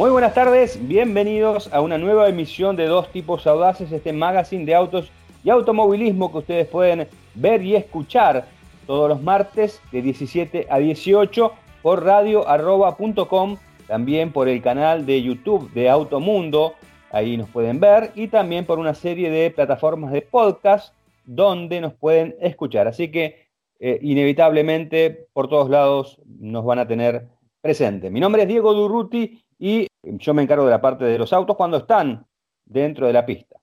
Muy buenas tardes, bienvenidos a una nueva emisión de Dos Tipos Audaces, este magazine de autos y automovilismo que ustedes pueden ver y escuchar todos los martes de 17 a 18 por radioarroba.com, también por el canal de YouTube de Automundo, ahí nos pueden ver, y también por una serie de plataformas de podcast donde nos pueden escuchar. Así que eh, inevitablemente por todos lados nos van a tener presente. Mi nombre es Diego Durruti y yo me encargo de la parte de los autos cuando están dentro de la pista.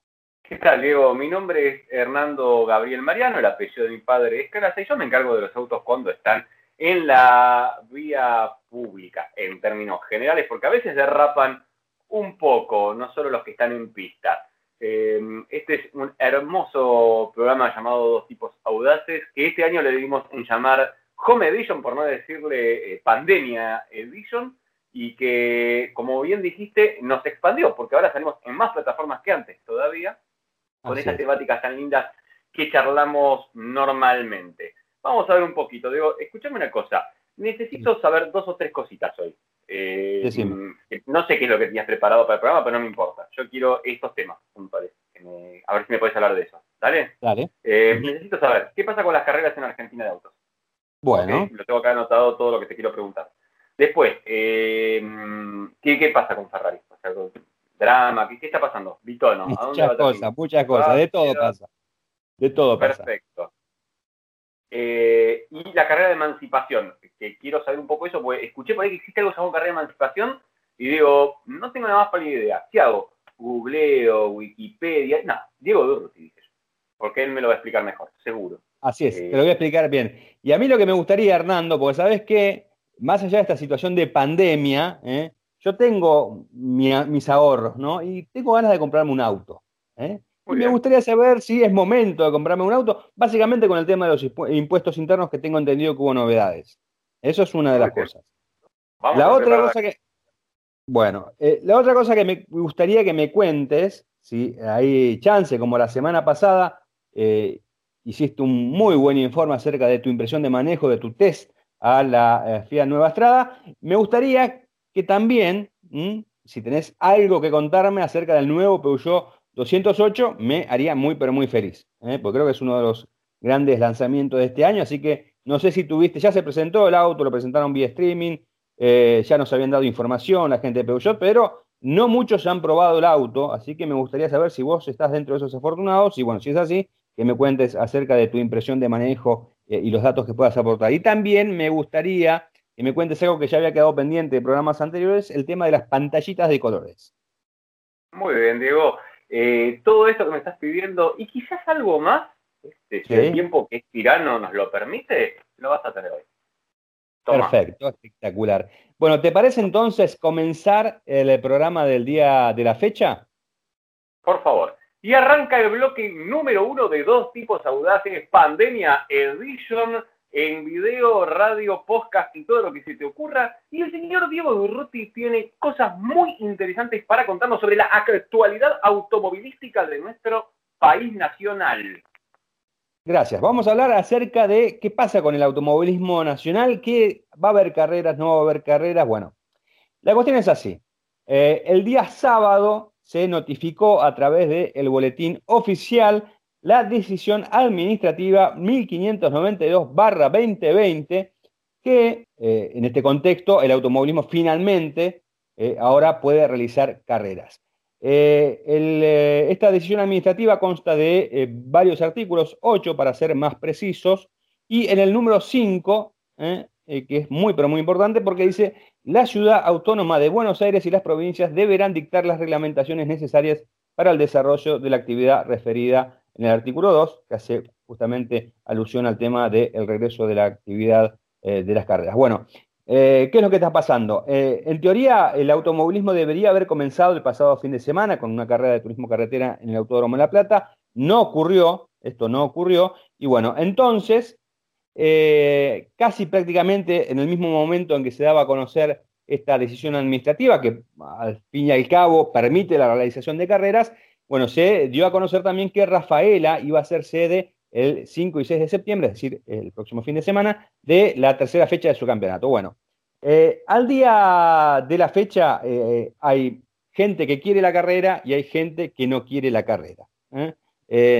¿Qué tal, Diego? Mi nombre es Hernando Gabriel Mariano, el apellido de mi padre es Carasa, y yo me encargo de los autos cuando están en la vía pública, en términos generales, porque a veces derrapan un poco, no solo los que están en pista. Eh, este es un hermoso programa llamado Dos Tipos Audaces, que este año le dimos un llamar Home Edition, por no decirle eh, Pandemia Edition, y que, como bien dijiste, nos expandió, porque ahora salimos en más plataformas que antes todavía, con estas temáticas tan lindas que charlamos normalmente. Vamos a ver un poquito, digo, escúchame una cosa, necesito saber dos o tres cositas hoy. Eh, no sé qué es lo que tenías preparado para el programa, pero no me importa. Yo quiero estos temas, puntuales. a ver si me puedes hablar de eso. ¿Dale? Dale. Eh, necesito saber, ¿qué pasa con las carreras en Argentina de autos? Bueno. lo tengo acá anotado todo lo que te quiero preguntar. Después, eh, ¿qué, pasa con Ferrari? drama, ¿qué, está pasando? Bitono. muchas cosas, muchas cosas, de todo pasa. De todo pasa. Perfecto. Eh, y la carrera de emancipación, que quiero saber un poco eso, porque escuché por ahí que existe algo llamado carrera de emancipación y digo, no tengo nada más para la idea. ¿Qué hago? Googleo, Wikipedia, no, Diego Durruti, dije yo, porque él me lo va a explicar mejor, seguro. Así es, te lo voy a explicar bien. Y a mí lo que me gustaría, Hernando, porque sabes que más allá de esta situación de pandemia, ¿eh? yo tengo mis ahorros, ¿no? Y tengo ganas de comprarme un auto. ¿eh? Y me gustaría saber si es momento de comprarme un auto, básicamente con el tema de los impuestos internos que tengo entendido que hubo novedades. Eso es una de las cosas. la otra cosa que. Bueno, eh, la otra cosa que me gustaría que me cuentes, si hay chance, como la semana pasada, hiciste un muy buen informe acerca de tu impresión de manejo, de tu test a la eh, Fiat Nueva Estrada. Me gustaría que también, si tenés algo que contarme acerca del nuevo Peugeot 208, me haría muy, pero muy feliz, ¿eh? porque creo que es uno de los grandes lanzamientos de este año, así que no sé si tuviste, ya se presentó el auto, lo presentaron vía streaming, eh, ya nos habían dado información la gente de Peugeot, pero no muchos han probado el auto, así que me gustaría saber si vos estás dentro de esos afortunados y bueno, si es así, que me cuentes acerca de tu impresión de manejo eh, y los datos que puedas aportar. Y también me gustaría que me cuentes algo que ya había quedado pendiente de programas anteriores, el tema de las pantallitas de colores. Muy bien, Diego. Eh, todo esto que me estás pidiendo y quizás algo más, este, si el tiempo que es tirano nos lo permite, lo vas a tener hoy. Perfecto, espectacular. Bueno, ¿te parece entonces comenzar el programa del día de la fecha? Por favor. Y arranca el bloque número uno de dos tipos audaces, Pandemia Edition, en video, radio, podcast y todo lo que se te ocurra. Y el señor Diego Durruti tiene cosas muy interesantes para contarnos sobre la actualidad automovilística de nuestro país nacional. Gracias. Vamos a hablar acerca de qué pasa con el automovilismo nacional, que va a haber carreras, no va a haber carreras. Bueno, la cuestión es así. Eh, el día sábado se notificó a través del boletín oficial la decisión administrativa 1592-2020, que eh, en este contexto el automovilismo finalmente eh, ahora puede realizar carreras. Eh, esta decisión administrativa consta de varios artículos, 8 para ser más precisos, y en el número 5, que es muy pero muy importante porque dice la ciudad autónoma de Buenos Aires y las provincias deberán dictar las reglamentaciones necesarias para el desarrollo de la actividad referida en el artículo 2, que hace justamente alusión al tema del regreso de la actividad eh, de las carreras. Bueno, eh, ¿qué es lo que está pasando? Eh, en teoría, el automovilismo debería haber comenzado el pasado fin de semana con una carrera de turismo carretera en el Autódromo de La Plata. No ocurrió, esto no ocurrió. Y bueno, entonces eh, casi prácticamente en el mismo momento en que se daba a conocer esta decisión administrativa, que al fin y al cabo permite la realización de carreras, bueno, se dio a conocer también que Rafaela iba a ser sede el 5 y 6 de septiembre, es decir, el próximo fin de semana, de la tercera fecha de su campeonato. Bueno, Eh, al día de la fecha eh, hay gente que quiere la carrera y hay gente que no quiere la carrera.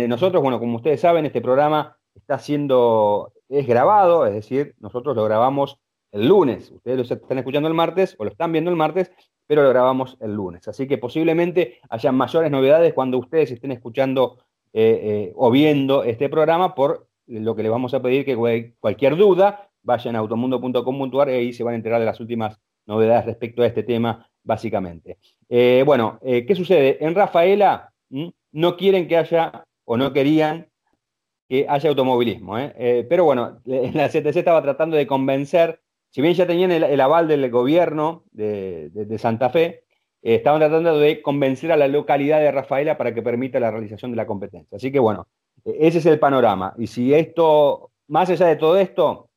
nosotros, bueno, como ustedes saben, este programa está siendo, es grabado, es decir, nosotros lo grabamos el lunes. Ustedes lo están escuchando el martes o lo están viendo el martes, pero lo grabamos el lunes. Así que posiblemente haya mayores novedades cuando ustedes estén escuchando eh, eh, o viendo este programa, por lo que les vamos a pedir que cualquier duda vayan a automundo.com.ar y ahí se van a enterar de las últimas novedades respecto a este tema, básicamente. Eh, bueno, ¿qué sucede? En Rafaela no quieren que haya, o no querían que haya automovilismo, pero bueno, la CTC estaba tratando de convencer si bien ya tenían el, aval del gobierno de, Santa Fe, eh, estaban tratando de convencer a la localidad de Rafaela para que permita la realización de la competencia. Así que bueno, e, ese es el panorama. Y si esto, más allá de todo esto,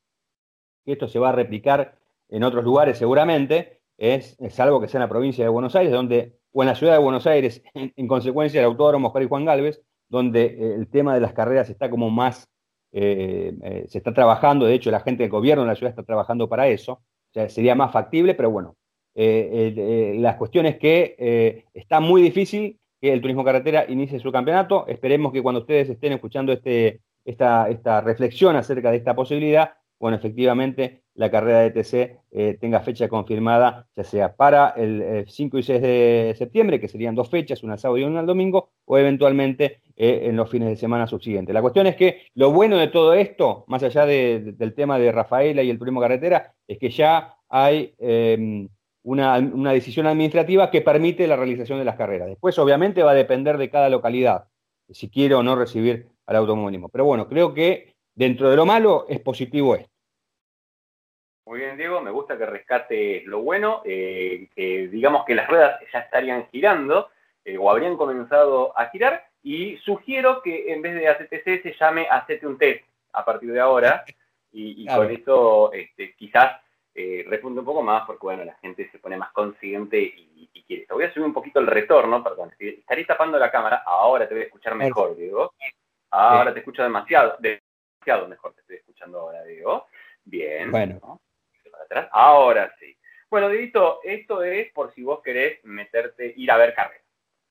esto se va a replicar en otros lugares seguramente, es, algo que sea en la provincia de Buenos Aires, donde, o en la ciudad de Buenos Aires, en, consecuencia del autódromo Juan y Juan Galvez, donde eh, el tema de las carreras está como más eh, eh, se está trabajando, de hecho la gente del gobierno de la ciudad está trabajando para eso, o sea, sería más factible, pero bueno, eh, la cuestión es que está muy difícil que el turismo carretera inicie su campeonato, esperemos que cuando ustedes estén escuchando este, esta, esta reflexión acerca de esta posibilidad, bueno, efectivamente la carrera de TC eh, tenga fecha confirmada, ya sea para el 5 y 6 de septiembre, que serían dos fechas, una sábado y una el domingo, o eventualmente eh, en los fines de semana subsiguientes. La cuestión es que lo bueno de todo esto, más allá del tema de Rafaela y el turismo carretera, es que ya hay em, una, decisión administrativa que permite la realización de las carreras. Después, obviamente, va a depender de cada localidad, si quiere o no recibir al automóvil. Pero bueno, creo que dentro de lo malo es positivo esto. Muy bien, Diego, me gusta que rescate lo bueno, eh, que digamos que las ruedas ya estarían girando eh, o habrían comenzado a girar y sugiero que en vez de ACTC se llame Hacete un test a partir de ahora y, con eso este, quizás eh, repunte un poco más porque bueno, la gente se pone más consciente y, quiere esto. Voy a subir un poquito el retorno, perdón, estaría tapando la cámara, ahora te voy a escuchar mejor, Diego. Ahora te escucho demasiado, demasiado mejor te estoy escuchando ahora, Diego. Bien. Bueno. Ahora sí. Bueno, Dito, esto es por si vos querés meterte, ir a ver carreras.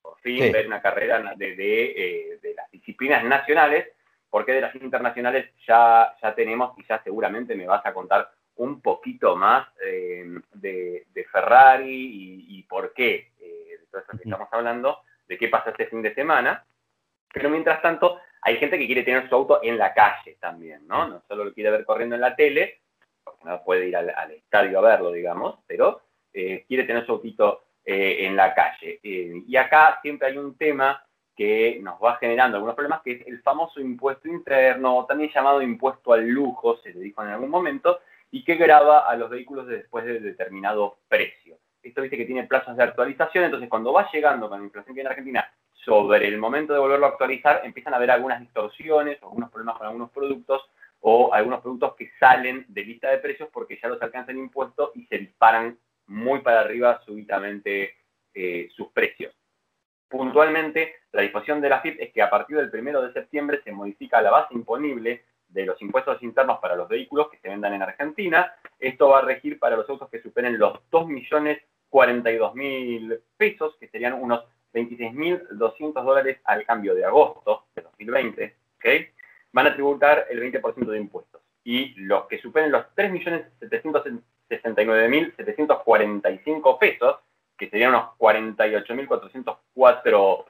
Por fin ver una carrera de, eh, de, las disciplinas nacionales, porque de las internacionales ya, ya tenemos y ya seguramente me vas a contar un poquito más eh, de, Ferrari y, por qué, eh, de todo eso que estamos hablando, de qué pasa este fin de semana. Pero mientras tanto, hay gente que quiere tener su auto en la calle también, ¿no? No solo lo quiere ver corriendo en la tele, porque no puede ir al, estadio a verlo, digamos, pero eh, quiere tener su autito eh, en la calle. Eh, y acá siempre hay un tema que nos va generando algunos problemas, que es el famoso impuesto interno, también llamado impuesto al lujo, se le dijo en algún momento, y que graba a los vehículos después de determinado precio. Esto dice que tiene plazos de actualización, entonces cuando va llegando con la inflación que hay en Argentina sobre el momento de volverlo a actualizar, empiezan a haber algunas distorsiones, algunos problemas con algunos productos, o algunos productos que salen de lista de precios porque ya los alcanzan impuestos y se disparan muy para arriba súbitamente eh, sus precios. Puntualmente, la disposición de la FIP es que a partir del 1 de septiembre se modifica la base imponible de los impuestos internos para los vehículos que se vendan en Argentina. Esto va a regir para los autos que superen los 2.042.000 pesos, que serían unos 26.200 dólares al cambio de agosto de 2020. ¿okay? van a tributar el 20% de impuestos. Y los que superen los 3.769.745 pesos, que serían unos 48.404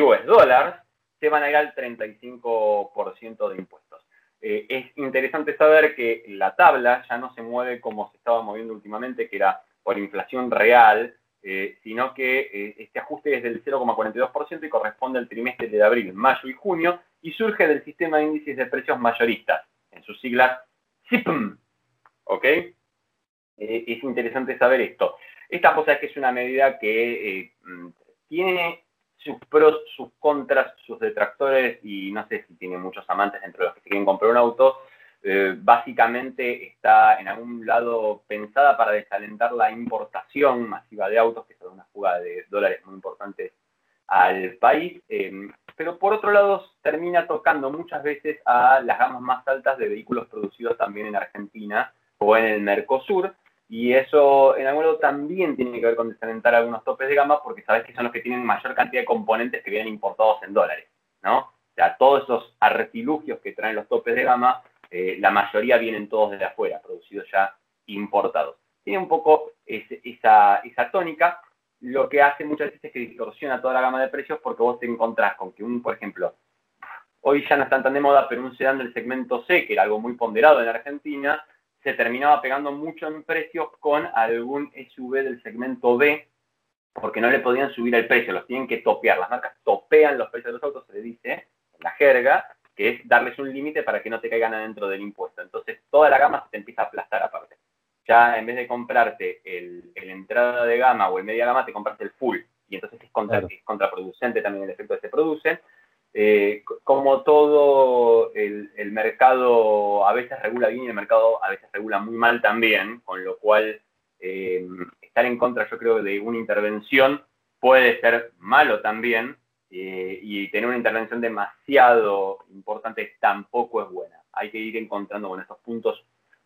US dólares, se van a ir al 35% de impuestos. Eh, es interesante saber que la tabla ya no se mueve como se estaba moviendo últimamente, que era por inflación real, eh, sino que eh, este ajuste es del 0,42% y corresponde al trimestre de abril, mayo y junio, y surge del sistema de índices de precios mayoristas, en sus siglas SIPM. ¿Ok? Eh, es interesante saber esto. Esta cosa es que es una medida que mm, tiene sus pros, sus contras, sus detractores y no sé si tiene muchos amantes entre los que se quieren comprar un auto, eh, básicamente está en algún lado pensada para desalentar la importación masiva de autos, que es una fuga de dólares muy importante al país, eh, pero por otro lado termina tocando muchas veces a las gamas más altas de vehículos producidos también en Argentina o en el Mercosur, y eso en algún modo también tiene que ver con descentar algunos topes de gama porque sabes que son los que tienen mayor cantidad de componentes que vienen importados en dólares, ¿no? O sea, todos esos artilugios que traen los topes de gama, eh, la mayoría vienen todos desde afuera, producidos ya importados. Tiene un poco esa, esa tónica, lo que hace muchas veces es que distorsiona toda la gama de precios porque vos te encontrás con que un, por ejemplo, hoy ya no están tan de moda, pero un sedán del segmento C, que era algo muy ponderado en Argentina, se terminaba pegando mucho en precios con algún SUV del segmento B, porque no le podían subir el precio, los tienen que topear. Las marcas topean los precios de los autos, se le dice en la jerga, que es darles un límite para que no te caigan adentro del impuesto. Entonces, toda la gama se te empieza a aplastar aparte. Ya en vez de comprarte el, entrada de gama o el media gama, te compraste el full. Y entonces es, es contraproducente también el efecto que se produce. Eh, como todo el, mercado a veces regula bien y el mercado a veces regula muy mal también, con lo cual eh, estar en contra yo creo de una intervención puede ser malo también eh, y tener una intervención demasiado importante tampoco es buena. Hay que ir encontrando con estos puntos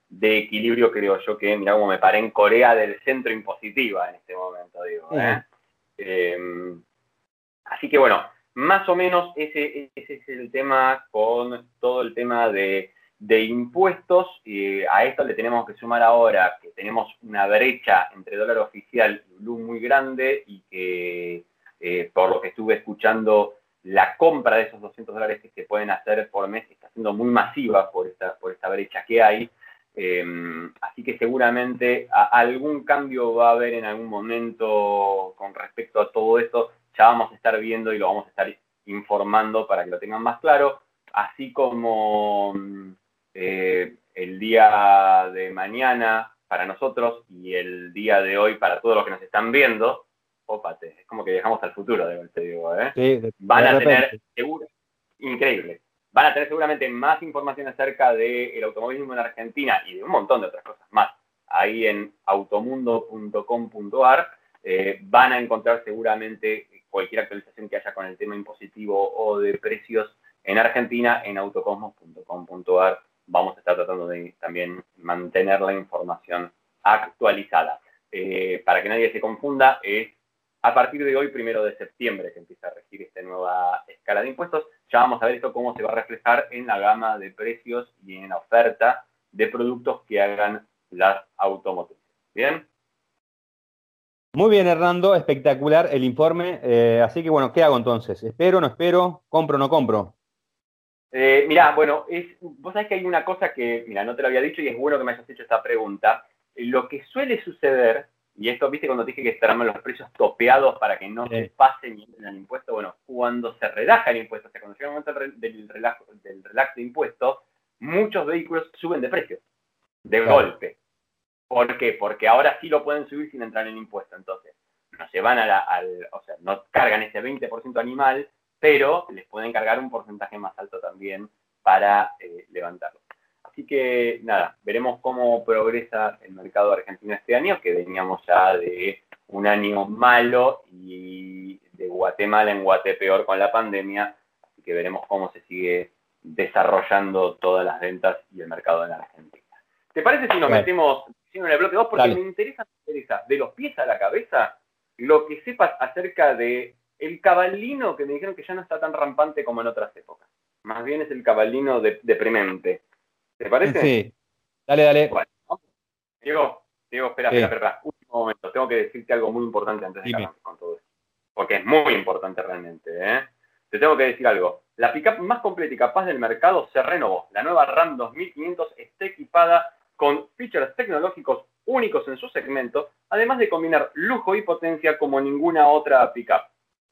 de equilibrio, creo yo que, mira cómo me paré en Corea del centro impositiva en este momento, digo. así que bueno, más o menos ese, es el tema con todo el tema de, impuestos. A esto le tenemos que sumar ahora que tenemos una brecha entre dólar oficial y blue muy grande y que eh, por lo que estuve escuchando la compra de esos 200 dólares que se pueden hacer por mes está siendo muy masiva por esta, por esta brecha que hay. Eh, así que seguramente algún cambio va a haber en algún momento con respecto a todo esto ya vamos a estar viendo y lo vamos a estar informando para que lo tengan más claro, así como mm, eh, el día de mañana para nosotros y el día de hoy para todos los que nos están viendo, ópate, es como que viajamos al futuro, te digo, ¿eh? Van a tener, seguro, increíble, van a tener seguramente más información acerca del automovilismo en Argentina y de un montón de otras cosas más ahí en automundo.com.ar. Eh, van a encontrar seguramente cualquier actualización que haya con el tema impositivo o de precios en Argentina en autocosmos.com.ar. Vamos a estar tratando de también mantener la información actualizada. Eh, para que nadie se confunda, es a partir de hoy, primero de septiembre, que empieza a regir esta nueva escala de impuestos. Ya vamos a ver esto cómo se va a reflejar en la gama de precios y en la oferta de productos que hagan las automotrices. ¿Bien? Muy bien, Hernando, espectacular el informe. Eh, así que bueno, ¿qué hago entonces? ¿Espero, no espero? ¿Compro, no compro? Eh, mirá, bueno, es, vos sabés que hay una cosa que, mira, no te lo había dicho y es bueno que me hayas hecho esta pregunta. Lo que suele suceder, y esto, viste, cuando dije que estarán los precios topeados para que no se pasen ni el impuesto, bueno, cuando se relaja el impuesto, o sea, cuando llega el momento del relax, del relax de impuestos, muchos vehículos suben de precio, de golpe. ¿Por qué? Porque ahora sí lo pueden subir sin entrar en impuesto. Entonces, no se van a la, al, o sea, no cargan ese 20% animal, pero les pueden cargar un porcentaje más alto también para eh, levantarlo. Así que nada, veremos cómo progresa el mercado argentino este año, que veníamos ya de un año malo y de Guatemala en Guatepeor con la pandemia, así que veremos cómo se sigue desarrollando todas las ventas y el mercado en Argentina. ¿Te parece si nos metemos en el bloque 2? Porque me interesa, me interesa, de los pies a la cabeza, lo que sepas acerca de el cabalino que me dijeron que ya no está tan rampante como en otras épocas. Más bien es el cabalino de, deprimente. ¿Te parece? Sí. Dale, dale. Bueno, Diego, Diego, espera, espera, espera. Último momento. Tengo que decirte algo muy importante antes de acabar con todo esto. Porque es muy importante realmente, ¿eh? Te tengo que decir algo. La pickup más completa y capaz del mercado se renovó. La nueva RAM 2500 está equipada con features tecnológicos únicos en su segmento, además de combinar lujo y potencia como ninguna otra pickup.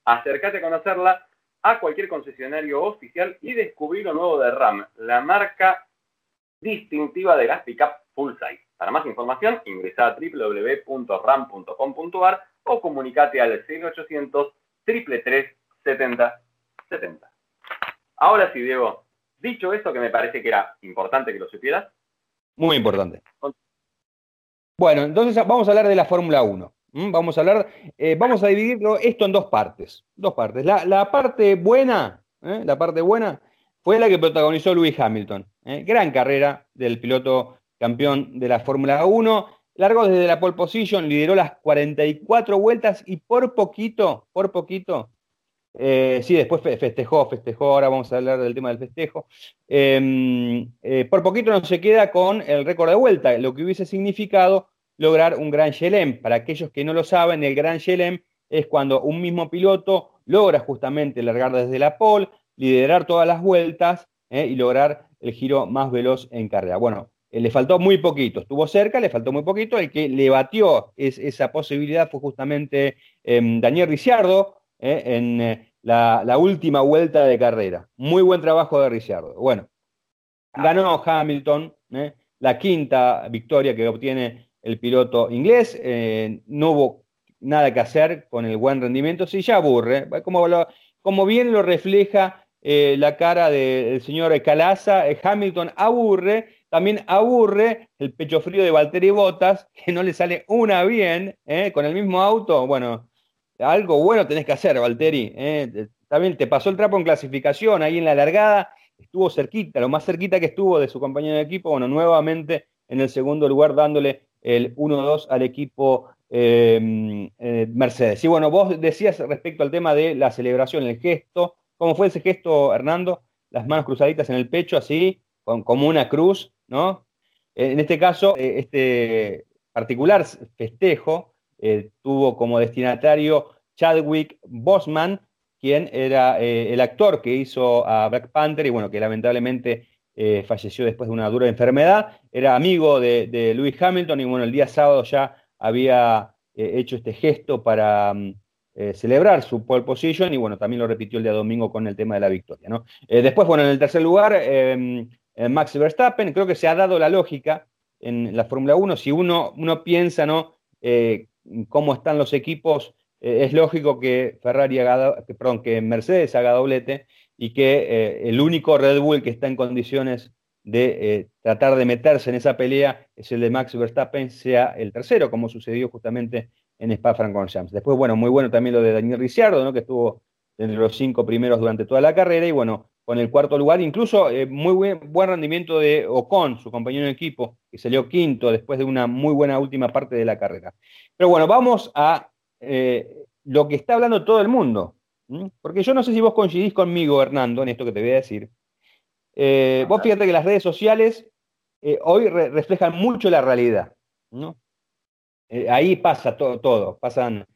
Acércate a conocerla a cualquier concesionario oficial y descubrir lo nuevo de RAM, la marca distintiva de las pickup full size. Para más información, ingresa a www.ram.com.ar o comunicate al 0800 333 70 70. Ahora sí, Diego, dicho esto que me parece que era importante que lo supieras, muy importante. Bueno, entonces vamos a hablar de la Fórmula 1. Vamos a hablar, eh, vamos a dividirlo esto en dos partes. Dos partes. La, parte buena, ¿eh? la parte buena fue la que protagonizó Lewis Hamilton. ¿eh? Gran carrera del piloto campeón de la Fórmula 1. largó desde la pole position, lideró las 44 vueltas y por poquito, por poquito, eh, sí, después festejó, festejó, ahora vamos a hablar del tema del festejo. Em, eh, por poquito no se queda con el récord de vuelta, lo que hubiese significado lograr un Gran Chelem. Para aquellos que no lo saben, el Gran Chelem es cuando un mismo piloto logra justamente largar desde la pole, liderar todas las vueltas eh, y lograr el giro más veloz en carrera. Bueno, le faltó muy poquito, estuvo cerca, le faltó muy poquito. El que le batió esa posibilidad fue justamente em, Daniel Ricciardo en la, última vuelta de carrera. Muy buen trabajo de Ricciardo. Bueno, ganó Hamilton, ¿eh? la quinta victoria que obtiene el piloto inglés. Eh, no hubo nada que hacer con el buen rendimiento, sí, ya aburre. Como, como bien lo refleja eh, la cara del señor Calaza, Hamilton aburre, también aburre el pecho frío de Valtteri Bottas, que no le sale una bien, con el mismo auto. Bueno, algo bueno tenés que hacer, Valteri. ¿eh? También te pasó el trapo en clasificación, ahí en la largada, estuvo cerquita, lo más cerquita que estuvo de su compañero de equipo, bueno, nuevamente en el segundo lugar dándole el 1-2 al equipo em, eh, Mercedes. Y bueno, vos decías respecto al tema de la celebración, el gesto, ¿cómo fue ese gesto, Hernando? Las manos cruzaditas en el pecho, así, como una cruz, ¿no? En este caso, eh, este particular festejo eh, tuvo como destinatario Chadwick Bosman, quien era eh, el actor que hizo a Black Panther y bueno, que lamentablemente eh, falleció después de una dura enfermedad. Era amigo de, Lewis Hamilton y bueno, el día sábado ya había hecho este gesto para mm, celebrar su pole position y bueno, también lo repitió el día domingo con el tema de la victoria. ¿no? después, bueno, en el tercer lugar, em, Max Verstappen, creo que se ha dado la lógica en la Fórmula 1, si uno, uno piensa, ¿no? Cómo están los equipos, eh, es lógico que Ferrari haga, perdón, que Mercedes haga doblete y que eh, el único Red Bull que está en condiciones de eh, tratar de meterse en esa pelea es el de Max Verstappen, sea el tercero, como sucedió justamente en Spa-Francorchamps. Después, bueno, muy bueno también lo de Daniel Ricciardo, ¿no? que estuvo entre los cinco primeros durante toda la carrera y bueno, con el cuarto lugar, incluso muy buen, buen, rendimiento de Ocon, su compañero de equipo, que salió quinto después de una muy buena última parte de la carrera. Pero bueno, vamos a eh, lo que está hablando todo el mundo. Porque yo no sé si vos coincidís conmigo, Hernando, en esto que te voy a decir. Eh, vos fíjate que las redes sociales eh, hoy reflejan mucho la realidad. ahí pasa todo, todo. Pasan,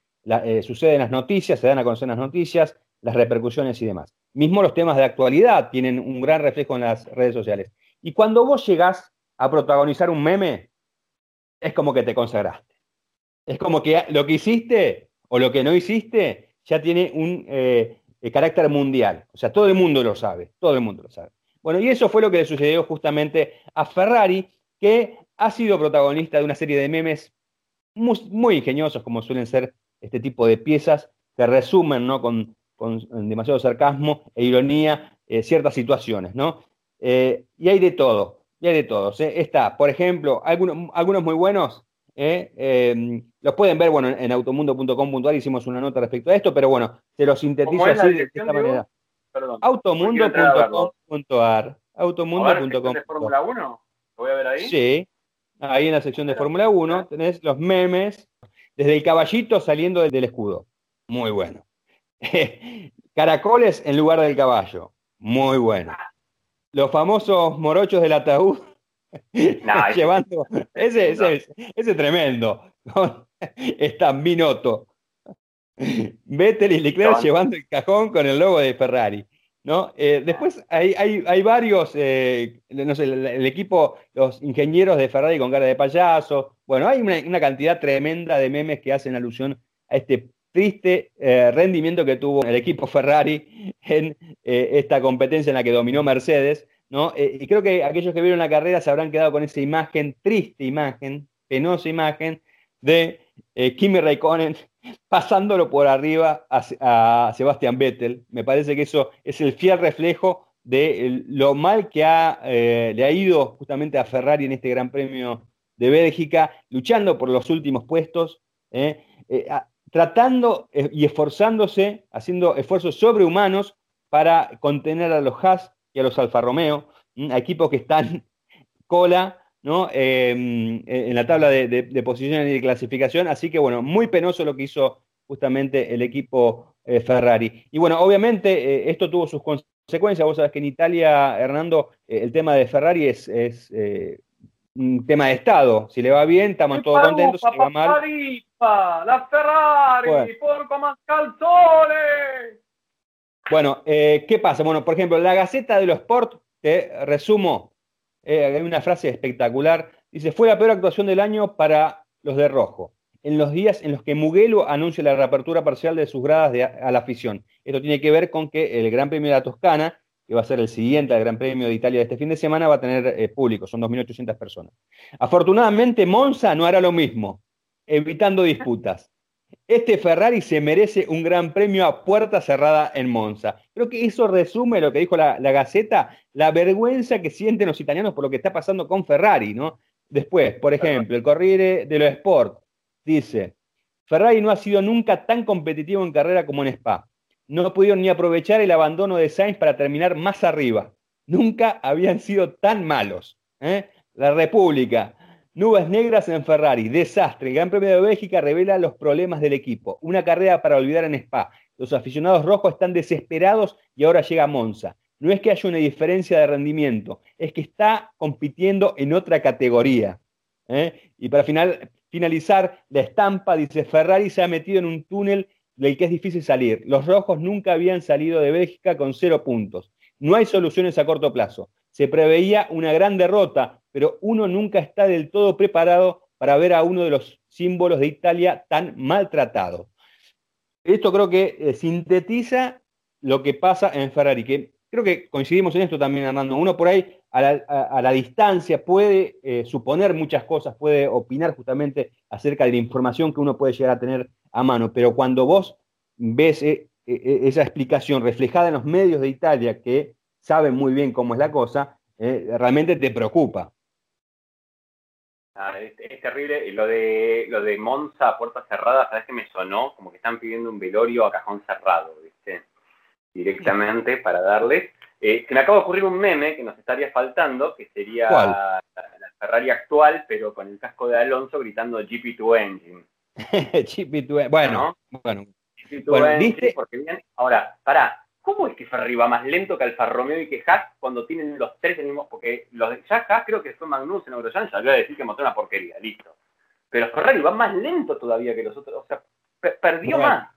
suceden las noticias, se dan a conocer las noticias, las repercusiones y demás. Mismo los temas de actualidad tienen un gran reflejo en las redes sociales. Y cuando vos llegás a protagonizar un meme, es como que te consagraste. Es como que lo que hiciste o lo que no hiciste ya tiene un eh, carácter mundial. O sea, todo el mundo lo sabe, todo el mundo lo sabe. Bueno, y eso fue lo que le sucedió justamente a Ferrari, que ha sido protagonista de una serie de memes muy, ingeniosos, como suelen ser este tipo de piezas que resumen ¿no? con, demasiado sarcasmo e ironía eh, ciertas situaciones. ¿no? Eh, y hay de todo, y hay de todos. Está, por ejemplo, algunos, algunos muy buenos ¿eh? Em, los pueden ver, bueno, en automundo.com.ar hicimos una nota respecto a esto, pero bueno, se lo sintetizo así de esta manera. Automundo.com.ar Automundo.com. ¿De Fórmula 1? ¿Lo voy a ver ahí? Sí, ahí en la sección de Fórmula 1 tenés los memes desde el caballito saliendo del escudo. Muy bueno. Caracoles en lugar del caballo. Muy bueno. Los famosos morochos del ataúd llevando, ese, ese, ese, tremendo. Está Binotto. Vettel y Leclerc llevando el cajón con el logo de Ferrari. ¿no? Eh, después hay, hay, hay varios, eh, no sé, el, equipo, los ingenieros de Ferrari con cara de payaso. Bueno, hay una, cantidad tremenda de memes que hacen alusión a este triste eh, rendimiento que tuvo el equipo Ferrari en esta competencia en la que dominó Mercedes. Eh, y creo que aquellos que vieron la carrera se habrán quedado con esa imagen, triste imagen, penosa imagen, de eh, Kimi Raikkonen pasándolo por arriba a, Sebastian Vettel. Me parece que eso es el fiel reflejo de lo mal que eh, le ha ido justamente a Ferrari en este Gran Premio de Bélgica, luchando por los últimos puestos, tratando y esforzándose, haciendo esfuerzos sobrehumanos para contener a los Haas y a los Alfa Romeo, a equipos que están cola ¿no? Em, en la tabla de, de, posiciones y de clasificación. Así que bueno, muy penoso lo que hizo justamente el equipo eh, Ferrari. Y bueno, obviamente eh, esto tuvo sus consecuencias. Vos sabés que en Italia, Hernando, eh, el tema de Ferrari es, es un tema de Estado. Si le va bien, estamos todos contentos. Si le va mal. La Ferrari, bueno. porco más calzones. Bueno, ¿qué pasa? Bueno, por ejemplo, la Gaceta de los Sport, te resumo, hay una frase espectacular. Dice, fue la peor actuación del año para los de rojo en los días en los que Mugello anuncia la reapertura parcial de sus gradas a la afición. Esto tiene que ver con que el Gran Premio de la Toscana, que va a ser el siguiente al Gran Premio de Italia de este fin de semana, va a tener eh, público, son 2.800 personas. Afortunadamente, Monza no hará lo mismo, evitando disputas. Este Ferrari se merece un gran premio a puerta cerrada en Monza. Creo que eso resume lo que dijo la, la Gaceta, la vergüenza que sienten los italianos por lo que está pasando con Ferrari, ¿no? Después, por ejemplo, el Corriere dello Sport Dice, Ferrari no ha sido nunca tan competitivo en carrera como en Spa. No pudieron ni aprovechar el abandono de Sainz para terminar más arriba. Nunca habían sido tan malos. ¿eh? La República. Nubes negras en Ferrari. Desastre. El Gran Premio de Bélgica revela los problemas del equipo. Una carrera para olvidar en Spa. Los aficionados rojos están desesperados y ahora llega Monza. No es que haya una diferencia de rendimiento, es que está compitiendo en otra categoría. ¿eh? Y para final, finalizar la estampa, dice Ferrari se ha metido en un túnel del que es difícil salir. Los rojos nunca habían salido de Bélgica con cero puntos. No hay soluciones a corto plazo. Se preveía una gran derrota, pero uno nunca está del todo preparado para ver a uno de los símbolos de Italia tan maltratado. Esto creo que eh, sintetiza lo que pasa en Ferrari, que creo que coincidimos en esto también, Hernando. Uno por ahí a la, distancia puede eh, suponer muchas cosas, puede opinar justamente acerca de la información que uno puede llegar a tener a mano, pero cuando vos ves eh, esa explicación reflejada en los medios de Italia que saben muy bien cómo es la cosa, realmente te preocupa. Ah, es, terrible. Lo de, lo de Monza a puerta cerrada, ¿sabes que me sonó? Como que están pidiendo un velorio a cajón cerrado, ¿viste? Directamente para darles. Eh, me acaba de ocurrir un meme que nos estaría faltando, que sería la, Ferrari actual, pero con el casco de Alonso gritando GP2 Engine. GP2 Bueno, bueno. GP2 Engine, porque bien. Ahora, para ¿cómo es que Ferrari va más lento que Alfa Romeo y que Haas cuando tienen los tres el mismo? Porque los de, ya Haas creo que fue Magnus en Eurojan, salió a decir que montó una porquería, listo. Pero Ferrari va más lento todavía que los otros, o sea, perdió más.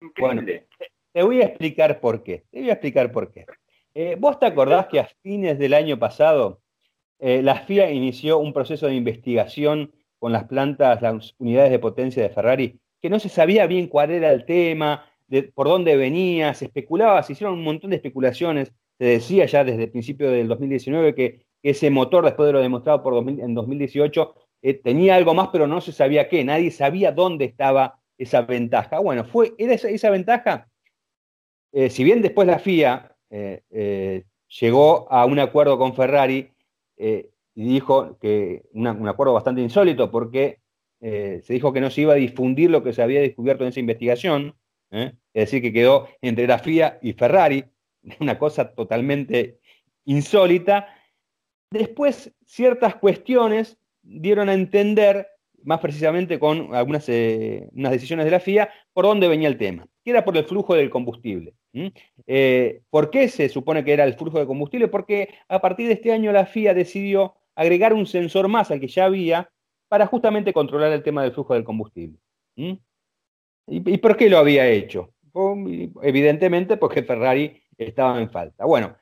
Increíble. te voy a explicar por qué. Te voy a explicar por qué. Eh, ¿Vos te acordás que a fines del año pasado eh, la FIA inició un proceso de investigación con las plantas, las unidades de potencia de Ferrari, que no se sabía bien cuál era el tema, por dónde venía, se especulaba, se hicieron un montón de especulaciones, se decía ya desde el principio del 2019 que ese motor, después de lo demostrado por en 2018, eh, tenía algo más, pero no se sabía qué, nadie sabía dónde estaba esa ventaja. Bueno, fue, era esa, ventaja, si bien después la FIA eh, eh, llegó a un acuerdo con Ferrari eh, y dijo que un acuerdo bastante insólito porque se dijo que no se iba a difundir lo que se había descubierto en esa investigación, es decir, que quedó entre la FIA y Ferrari, una cosa totalmente insólita. Después, ciertas cuestiones dieron a entender, más precisamente con algunas unas decisiones de la FIA, por dónde venía el tema, que era por el flujo del combustible. Eh, ¿Por qué se supone que era el flujo de combustible? Porque a partir de este año la FIA decidió agregar un sensor más al que ya había para justamente controlar el tema del flujo del combustible. ¿Y, por qué lo había hecho? Evidentemente porque Ferrari estaba en falta. Bueno,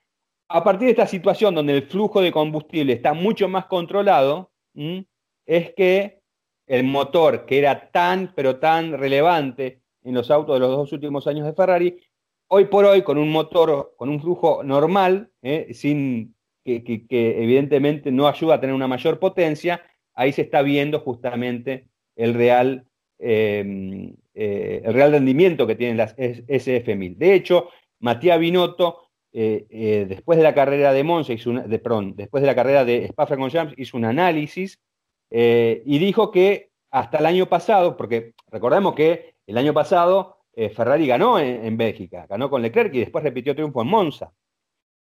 a partir de esta situación donde el flujo de combustible está mucho más controlado, es que el motor que era tan, pero tan relevante en los autos de los dos últimos años de Ferrari, hoy por hoy con un motor, con un flujo normal, eh, sin que, evidentemente no ayuda a tener una mayor potencia, ahí se está viendo justamente el real, em, eh, el real rendimiento que tienen las SF1000. De hecho, Matías Binotto, eh, después de la carrera de Monza, hizo de, perdón, después de la carrera de Spa-Francorchamps, hizo un análisis y dijo que hasta el año pasado, porque recordemos que el año pasado eh, Ferrari ganó en, Bélgica, ganó con Leclerc y después repitió triunfo en Monza.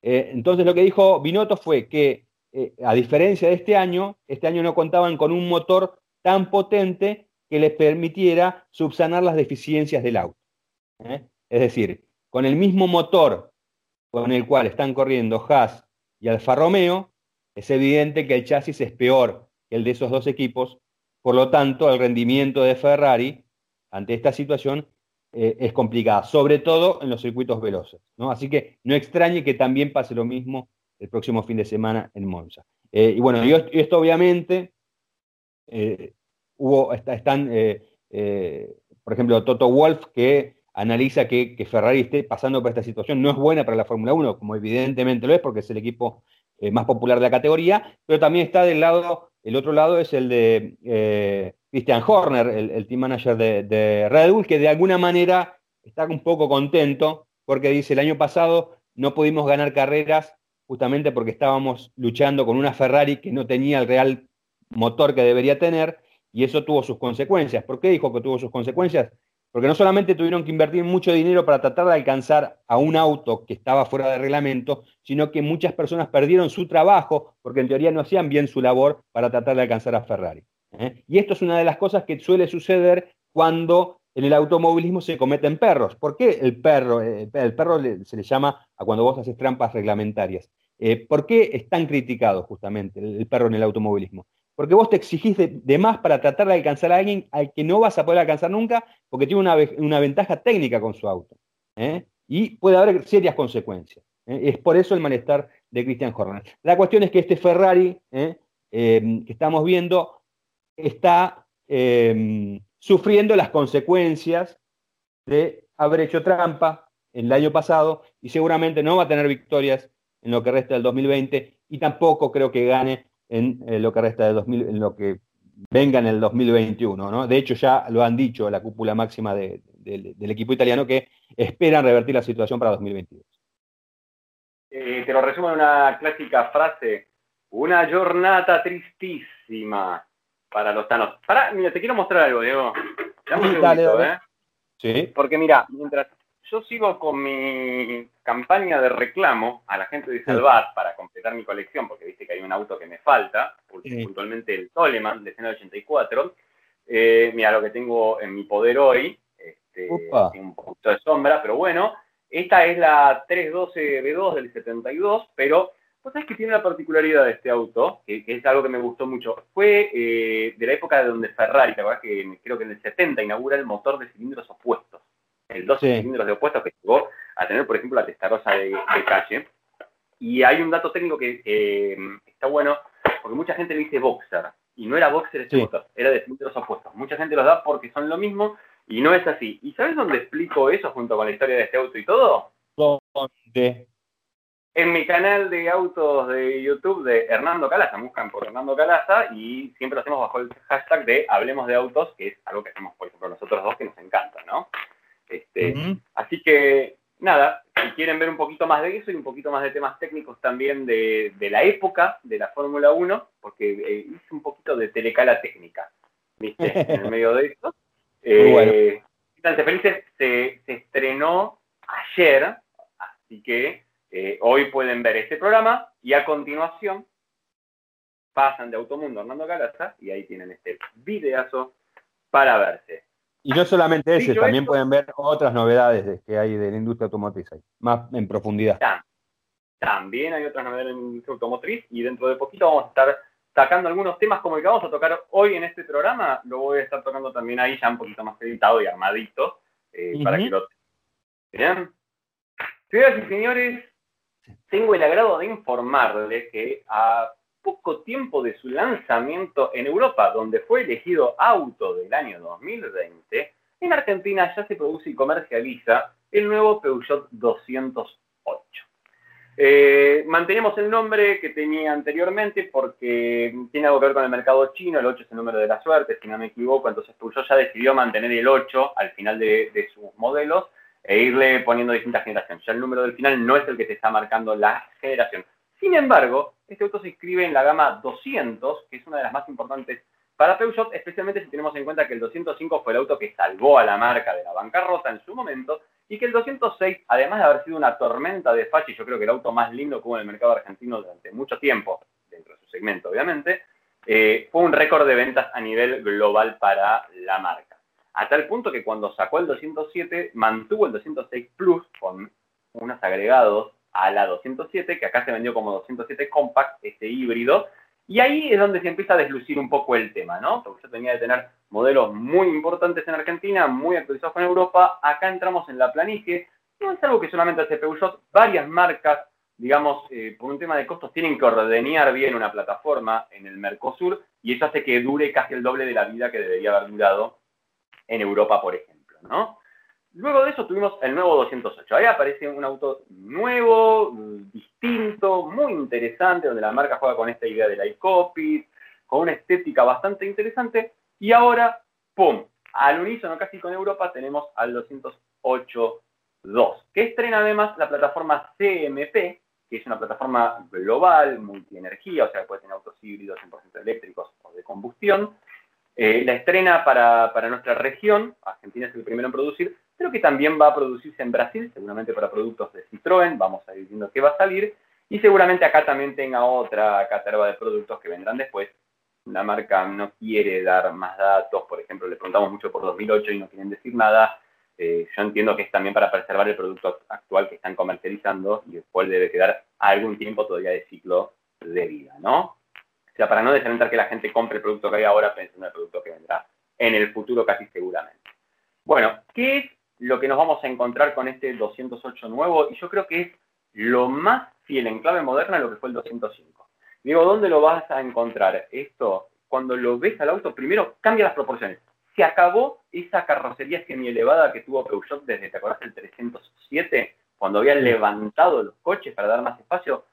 Eh, entonces lo que dijo Binotto fue que eh, a diferencia de este año, este año no contaban con un motor tan potente que les permitiera subsanar las deficiencias del auto. ¿eh? Es decir, con el mismo motor con el cual están corriendo Haas y Alfa Romeo, es evidente que el chasis es peor que el de esos dos equipos, por lo tanto el rendimiento de Ferrari ante esta situación eh, es complicada, sobre todo en los circuitos veloces. ¿no? Así que no extrañe que también pase lo mismo el próximo fin de semana en Monza. Eh, y bueno, y esto obviamente hubo, están, por ejemplo, Toto Wolf, que analiza que, Ferrari esté pasando por esta situación. No es buena para la Fórmula 1, como evidentemente lo es, porque es el equipo eh, más popular de la categoría, pero también está del lado, el otro lado es el de eh, Christian Horner, el, team manager de, Red Bull, que de alguna manera está un poco contento, porque dice, el año pasado no pudimos ganar carreras justamente porque estábamos luchando con una Ferrari que no tenía el real motor que debería tener, y eso tuvo sus consecuencias. ¿Por qué dijo que tuvo sus consecuencias? Porque no solamente tuvieron que invertir mucho dinero para tratar de alcanzar a un auto que estaba fuera de reglamento, sino que muchas personas perdieron su trabajo porque en teoría no hacían bien su labor para tratar de alcanzar a Ferrari. ¿eh? Y esto es una de las cosas que suele suceder cuando en el automovilismo se cometen perros. ¿Por qué el perro? Eh, el perro se le llama a cuando vos haces trampas reglamentarias. Eh, ¿Por qué es tan criticado justamente el perro en el automovilismo? Porque vos te exigís de, más para tratar de alcanzar a alguien al que no vas a poder alcanzar nunca porque tiene una, ventaja técnica con su auto. ¿eh? Y puede haber serias consecuencias. ¿eh? Es por eso el malestar de Christian Horner. La cuestión es que este Ferrari ¿eh? que estamos viendo está sufriendo las consecuencias de haber hecho trampa el año pasado y seguramente no va a tener victorias en lo que resta del 2020 y tampoco creo que gane en eh, lo que resta de 2000, en lo que venga en el 2021. ¿no? De hecho, ya lo han dicho la cúpula máxima del equipo italiano que esperan revertir la situación para 2022. Eh, te lo resumo en una clásica frase. Una jornada tristísima para los tanos. Para, mira, te quiero mostrar algo, Diego. Dale, ¿eh? Sí. Porque mira, mientras yo sigo con mi campaña de reclamo. A la gente de Salvat para completar mi colección, porque viste que hay un auto que me falta, puntualmente el Toleman de 184. Eh, mira lo que tengo en mi poder hoy, este, un poquito de sombra, pero bueno, esta es la 312B2 del 72, pero vos sabés que tiene la particularidad de este auto, que, es algo que me gustó mucho, fue eh, de la época de donde Ferrari, ¿te acuerdas que creo que en el 70 inaugura el motor de cilindros opuestos? El 12 cilindros de opuestos que llegó a tener, por ejemplo, la testarosa de, calle. Y hay un dato técnico que está bueno, porque mucha gente le dice boxer, y no era boxer este motor, era de cilindros opuestos. Mucha gente los da porque son lo mismo, y no es así. ¿Y sabes dónde explico eso junto con la historia de este auto y todo? ¿Dónde? En mi canal de autos de YouTube de Hernando Calaza, buscan por Hernando Calaza y siempre lo hacemos bajo el hashtag de Hablemos de Autos, que es algo que hacemos, por ejemplo, nosotros dos que nos encanta, ¿no? Este, así que, nada, si quieren ver un poquito más de eso y un poquito más de temas técnicos también de, la época de la Fórmula 1, porque eh, hice un poquito de telecala técnica, ¿viste? En el medio de esto. Eh, Felices se, estrenó ayer, así que eh, hoy pueden ver este programa y a continuación pasan de Automundo a Hernando Calaza y ahí tienen este videazo para verse. Y no solamente ese, también pueden ver otras novedades que hay de la industria automotriz ahí, más en profundidad. También hay otras novedades en la industria automotriz y dentro de poquito vamos a estar sacando algunos temas como el que vamos a tocar hoy en este programa, lo voy a estar tocando también ahí ya un poquito más editado y armadito eh, para que lo vean. Señoras y señores, tengo el agrado de informarles que a poco tiempo de su lanzamiento en Europa, donde fue elegido auto del año 2020, en Argentina ya se produce y comercializa el nuevo Peugeot 208. Eh, mantenemos el nombre que tenía anteriormente porque tiene algo que ver con el mercado chino, el 8 es el número de la suerte, si no me equivoco, entonces Peugeot ya decidió mantener el 8 al final de, de sus modelos e irle poniendo distintas generaciones. Ya el número del final no es el que te está marcando la generación. Sin embargo, este auto se inscribe en la gama 200, que es una de las más importantes para Peugeot, especialmente si tenemos en cuenta que el 205 fue el auto que salvó a la marca de la bancarrota en su momento, y que el 206, además de haber sido una tormenta de facha, y yo creo que el auto más lindo que hubo en el mercado argentino durante mucho tiempo, dentro de su segmento obviamente, eh, fue un récord de ventas a nivel global para la marca. A tal punto que cuando sacó el 207, mantuvo el 206 Plus con unos agregados a la 207, que acá se vendió como 207 Compact, este híbrido, y ahí es donde se empieza a deslucir un poco el tema, ¿no? Porque yo tenía de tener modelos muy importantes en Argentina, muy actualizados en Europa, acá entramos en la planicie, no es algo que solamente hace Peugeot, varias marcas, digamos, eh, por un tema de costos, tienen que ordenar bien una plataforma en el Mercosur, y eso hace que dure casi el doble de la vida que debería haber durado en Europa, por ejemplo, ¿no? Luego de eso tuvimos el nuevo 208. Ahí aparece un auto nuevo, distinto, muy interesante, donde la marca juega con esta idea del iCopy, con una estética bastante interesante. Y ahora, ¡pum! Al unísono casi con Europa tenemos al 208.2, que estrena además la plataforma CMP, que es una plataforma global, multienergía, o sea, puede tener autos híbridos 100% eléctricos o de combustión. Eh, la estrena para, para nuestra región, Argentina es el primero en producir, pero que también va a producirse en Brasil, seguramente para productos de Citroën, vamos a ir viendo qué va a salir, y seguramente acá también tenga otra catarba de productos que vendrán después. La marca no quiere dar más datos, por ejemplo, le preguntamos mucho por 2008 y no quieren decir nada. Eh, yo entiendo que es también para preservar el producto actual que están comercializando y después debe quedar algún tiempo todavía de ciclo de vida, ¿no? O sea, para no desalentar que la gente compre el producto que hay ahora pensando en el producto que vendrá en el futuro casi seguramente. Bueno, ¿qué es lo que nos vamos a encontrar con este 208 nuevo, y yo creo que es lo más fiel en clave moderna a lo que fue el 205. Digo, ¿dónde lo vas a encontrar? Esto, cuando lo ves al auto, primero cambia las proporciones. Se acabó esa carrocería semi elevada que tuvo Peugeot desde, ¿te acordás del 307? Cuando habían levantado los coches para dar más espacio,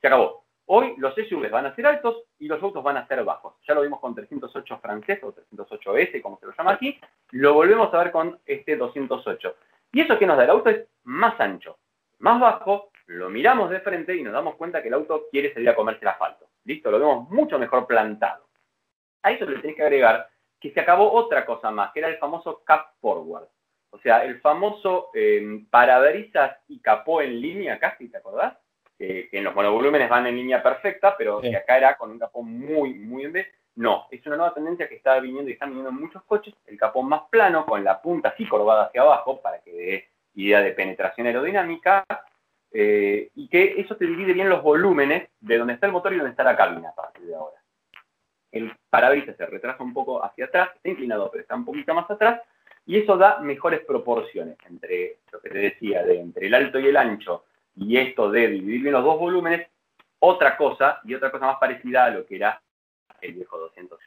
se acabó. Hoy los SUVs van a ser altos y los autos van a ser bajos. Ya lo vimos con 308 francés o 308S, como se lo llama aquí. Lo volvemos a ver con este 208. Y eso que nos da el auto es más ancho, más bajo. Lo miramos de frente y nos damos cuenta que el auto quiere salir a comerse el asfalto. Listo, lo vemos mucho mejor plantado. A eso le tenés que agregar que se acabó otra cosa más, que era el famoso cap forward. O sea, el famoso eh, parabrisas y capó en línea casi, ¿te acordás? que en los monovolúmenes van en línea perfecta, pero que acá era con un capó muy, muy en vez. No, es una nueva tendencia que está viniendo y están viniendo en muchos coches, el capó más plano, con la punta así curvada hacia abajo, para que dé idea de penetración aerodinámica, eh, y que eso te divide bien los volúmenes de donde está el motor y donde está la cabina a partir de ahora. El parabrisas se retrasa un poco hacia atrás, está inclinado, pero está un poquito más atrás, y eso da mejores proporciones entre lo que te decía, de entre el alto y el ancho, y esto de dividir bien los dos volúmenes, otra cosa, y otra cosa más parecida a lo que era el viejo 200.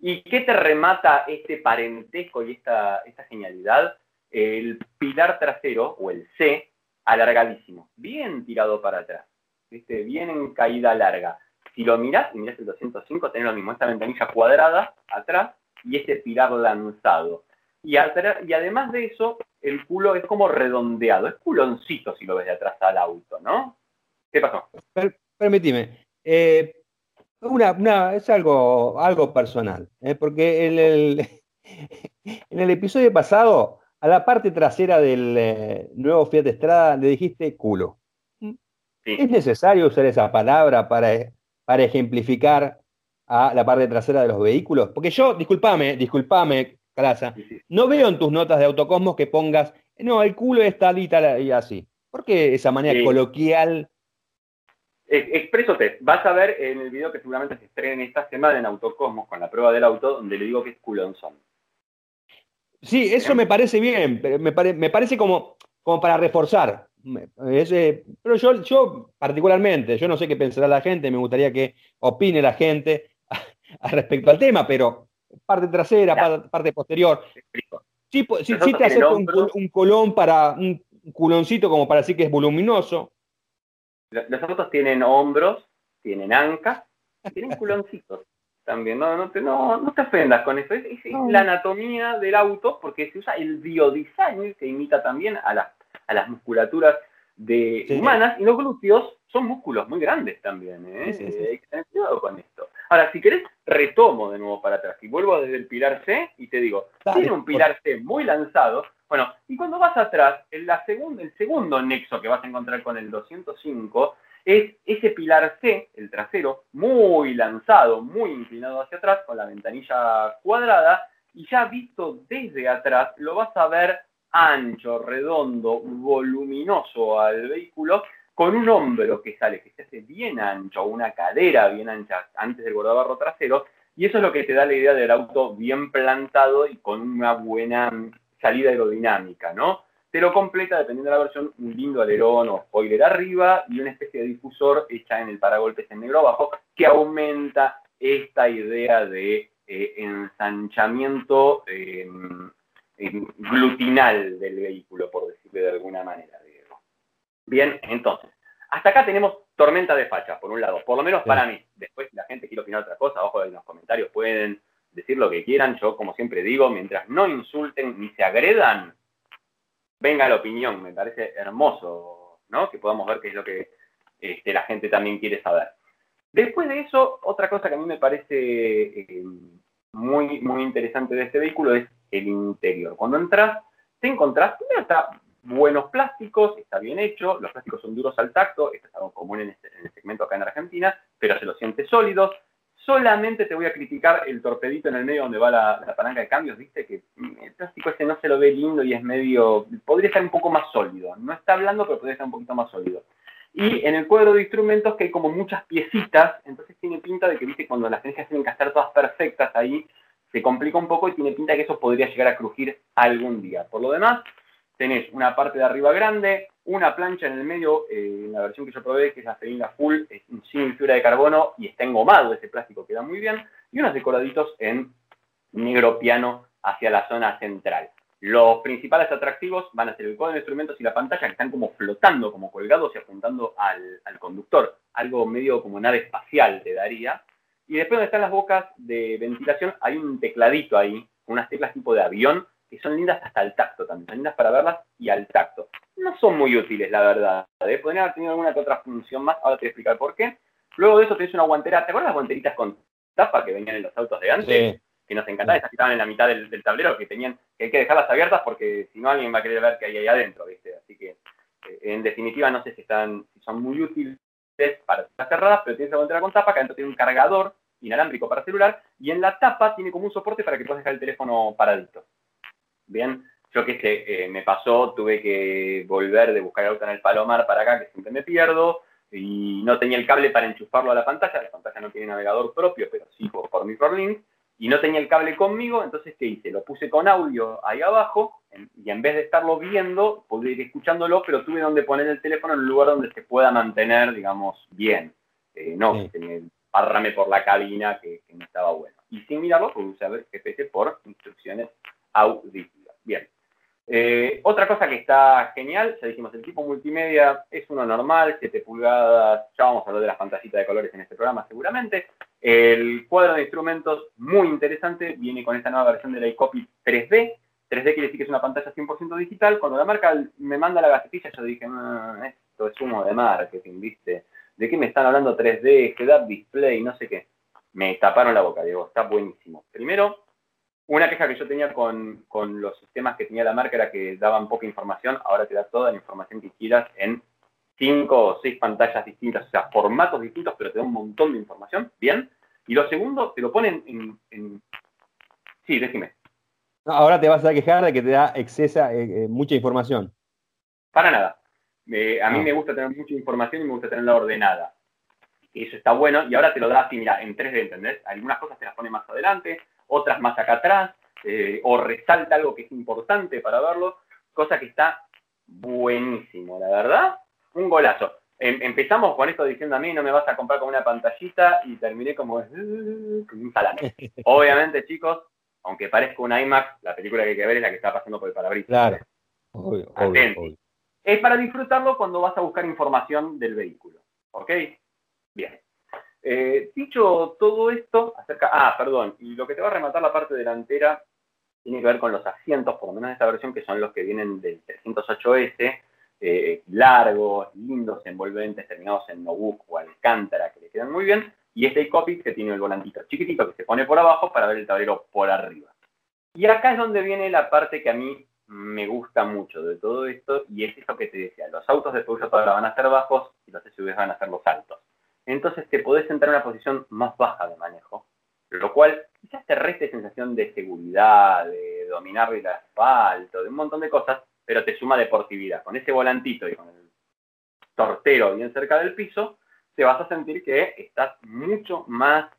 ¿Y qué te remata este parentesco y esta, esta genialidad? El pilar trasero, o el C, alargadísimo, bien tirado para atrás, ¿viste? bien en caída larga. Si lo miras, y miras el 205, tenés lo mismo, esta ventanilla cuadrada atrás y este pilar lanzado. Y, y además de eso, el culo es como redondeado, es culoncito si lo ves de atrás al auto, ¿no? ¿Qué pasó? permitime. Eh, una, es algo, algo personal, ¿eh? porque en el, en el episodio pasado, a la parte trasera del eh, nuevo Fiat Estrada le dijiste culo. ¿Es necesario usar esa palabra para, para ejemplificar a la parte trasera de los vehículos? Porque yo, discúlpame, discúlpame, no veo en tus notas de autocosmos que pongas, no, el culo es tal y tal y así. ¿Por qué esa manera coloquial? Expresote, vas a ver en el video que seguramente se estrena esta semana en Autocosmos con la prueba del auto, donde le digo que es culonzón. Sí, eso me parece bien, me, me parece como, como para reforzar. Eh, pero yo, yo particularmente, yo no sé qué pensará la gente, me gustaría que opine la gente respecto al tema, pero parte trasera, parte, posterior. Sí, sí, te acepto un, colón para un culoncito como para decir que es voluminoso. Los autos tienen hombros, tienen ancas, tienen culoncitos también. No, no, te, no, te ofendas con eso. Es, la anatomía del auto porque se usa el biodiseño que imita también a, a las musculaturas de humanas y los glúteos son músculos muy grandes también. ¿eh? Hay que tener cuidado con esto. Ahora, si querés, retomo de nuevo para atrás y vuelvo desde el pilar C y te digo, tiene un pilar C muy lanzado. Bueno, y cuando vas atrás, en la el segundo nexo que vas a encontrar con el 205 es ese pilar C, el trasero, muy lanzado, muy inclinado hacia atrás, con la ventanilla cuadrada, y ya visto desde atrás, lo vas a ver ancho, redondo, voluminoso al vehículo, con un hombro que sale, que se hace bien ancho, una cadera bien ancha antes del guardabarro trasero, y eso es lo que te da la idea del auto bien plantado y con una buena salida aerodinámica, ¿no? Te lo completa, dependiendo de la versión, un lindo alerón o spoiler arriba y una especie de difusor hecha en el paragolpes en negro abajo que aumenta esta idea de eh, ensanchamiento em, glutinal del vehículo, por decirlo de alguna manera. Bien, entonces, hasta acá tenemos tormenta de facha, por un lado, por lo menos para mí. Después, si la gente quiere opinar otra cosa, ojo, en los comentarios pueden decir lo que quieran. Yo, como siempre digo, mientras no insulten ni se agredan, venga la opinión. Me parece hermoso, ¿no? Que podamos ver qué es lo que este, la gente también quiere saber. Después de eso, otra cosa que a mí me parece eh, muy, muy interesante de este vehículo es el interior. Cuando entras, te encontrás, primero está buenos plásticos, está bien hecho, los plásticos son duros al tacto, esto es algo común en, este, en el segmento acá en Argentina, pero se los siente sólidos, Solamente te voy a criticar el torpedito en el medio donde va la, palanca de cambios, viste que el plástico este no se lo ve lindo y es medio, podría estar un poco más sólido. No está hablando, pero podría estar un poquito más sólido. Y en el cuadro de instrumentos que hay como muchas piecitas, entonces tiene pinta de que, viste, cuando las tenés tienen que estar todas perfectas ahí, se complica un poco y tiene pinta de que eso podría llegar a crujir algún día. Por lo demás, tenés una parte de arriba grande, una plancha en el medio, eh, en la versión que yo probé, que es la Felina Full, es sin fibra de carbono y está engomado ese plástico, queda muy bien, y unos decoraditos en negro piano hacia la zona central. Los principales atractivos van a ser el cuadro de instrumentos y la pantalla, que están como flotando, como colgados y apuntando al, al conductor. Algo medio como nave espacial te daría. Y después donde están las bocas de ventilación, hay un tecladito ahí, unas teclas tipo de avión, que son lindas hasta el tacto también, son lindas para verlas y al tacto. No son muy útiles, la verdad. ¿eh? Podrían haber tenido alguna que otra función más, ahora te voy a explicar por qué. Luego de eso tenés una guantera, ¿te acuerdas las guanteritas con tapa que venían en los autos de antes? Que nos encantaban, esas que estaban en la mitad del, tablero, que tenían, que hay que dejarlas abiertas porque si no alguien va a querer ver qué hay ahí adentro, ¿viste? Así que, eh, en definitiva, no sé si están, si son muy útiles para estar cerradas, pero tienes la guantera con tapa, que adentro tiene un cargador inalámbrico para celular, y en la tapa tiene como un soporte para que puedas dejar el teléfono paradito. Bien, yo que sé, eh, me pasó, tuve que volver de buscar el auto en el Palomar para acá, que siempre me pierdo, y no tenía el cable para enchufarlo a la pantalla, la pantalla no tiene navegador propio, pero sí por, por Microlink, y no tenía el cable conmigo, entonces ¿qué hice? Lo puse con audio ahí abajo, y en vez de estarlo viendo, podría ir escuchándolo, pero tuve donde poner el teléfono en un lugar donde se pueda mantener, digamos, bien. Eh, no, sí. que me parrame por la cabina, que, que, no estaba bueno. Y sin mirarlo, pude usar GPS por instrucciones auditivas. Bien. Eh, otra cosa que está genial, ya dijimos, el tipo multimedia es uno normal, 7 pulgadas, ya vamos a hablar de las pantallitas de colores en este programa seguramente. El cuadro de instrumentos, muy interesante, viene con esta nueva versión de la iCopy 3D. 3D quiere decir que es una pantalla 100% digital. Cuando la marca me manda la gacetilla, yo dije, mm, esto es humo de marketing, ¿viste? ¿De qué me están hablando 3D, head-up display, no sé qué? Me taparon la boca, digo, está buenísimo. Primero, una queja que yo tenía con, los sistemas que tenía la marca era que daban poca información, ahora te da toda la información que quieras en cinco o seis pantallas distintas, o sea, formatos distintos, pero te da un montón de información, bien. Y lo segundo, te lo ponen en... Sí, déjeme. ahora te vas a quejar de que te da excesa, eh, eh, mucha información. Para nada. a mí ah. me gusta tener mucha información y me gusta tenerla ordenada. Eso está bueno, y ahora te lo da así, mira, en 3D, ¿entendés? Algunas cosas te las pone más adelante, otras más acá atrás, eh, o resalta algo que es importante para verlo, cosa que está buenísimo, la verdad, un golazo. Em, empezamos con esto diciendo a mí no me vas a comprar con una pantallita y terminé como, un salame. Obviamente, chicos, aunque parezca un IMAX, la película que hay que ver es la que está pasando por el parabrisas. Claro. Obvio, obvio. Es para disfrutarlo cuando vas a buscar información del vehículo. ¿Ok? Bien. Eh, dicho todo esto, acerca, ah, perdón, y lo que te va a rematar la parte delantera tiene que ver con los asientos, por lo menos de esta versión, que son los que vienen del 308S, eh, largos, lindos, envolventes, terminados en notebook o alcántara, que le quedan muy bien, y este copy que tiene el volantito chiquitito que se pone por abajo para ver el tablero por arriba. Y acá es donde viene la parte que a mí me gusta mucho de todo esto y es eso que te decía, los autos de Peugeot ahora van a ser bajos y los SUVs van a ser los altos. Entonces te podés entrar en una posición más baja de manejo, lo cual quizás te reste sensación de seguridad, de dominar el asfalto, de un montón de cosas, pero te suma deportividad. Con ese volantito y con el tortero bien cerca del piso, te vas a sentir que estás mucho más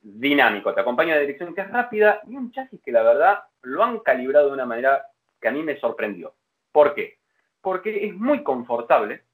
dinámico. Te acompaña una dirección que es rápida y un chasis que la verdad lo han calibrado de una manera que a mí me sorprendió. ¿Por qué? Porque es muy confortable,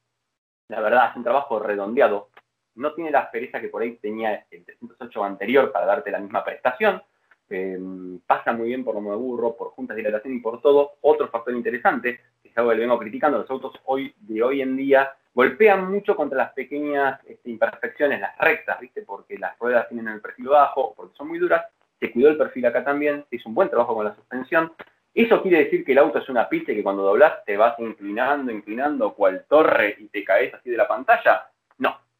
la verdad, es un trabajo redondeado, no tiene la aspereza que por ahí tenía el 308 anterior para darte la misma prestación, em, pasa muy bien por lo de burro, por juntas de dilatación y por todo. Otro factor interesante, que es algo que vengo criticando, los autos hoy de hoy en día golpean mucho contra las pequeñas este, imperfecciones, las rectas, ¿viste? Porque las ruedas tienen el perfil bajo, porque son muy duras. Se cuidó el perfil acá también, se hizo un buen trabajo con la suspensión. Eso quiere decir que el auto es una pista y que cuando doblas te vas inclinando, inclinando, cual torre y te caes así de la pantalla.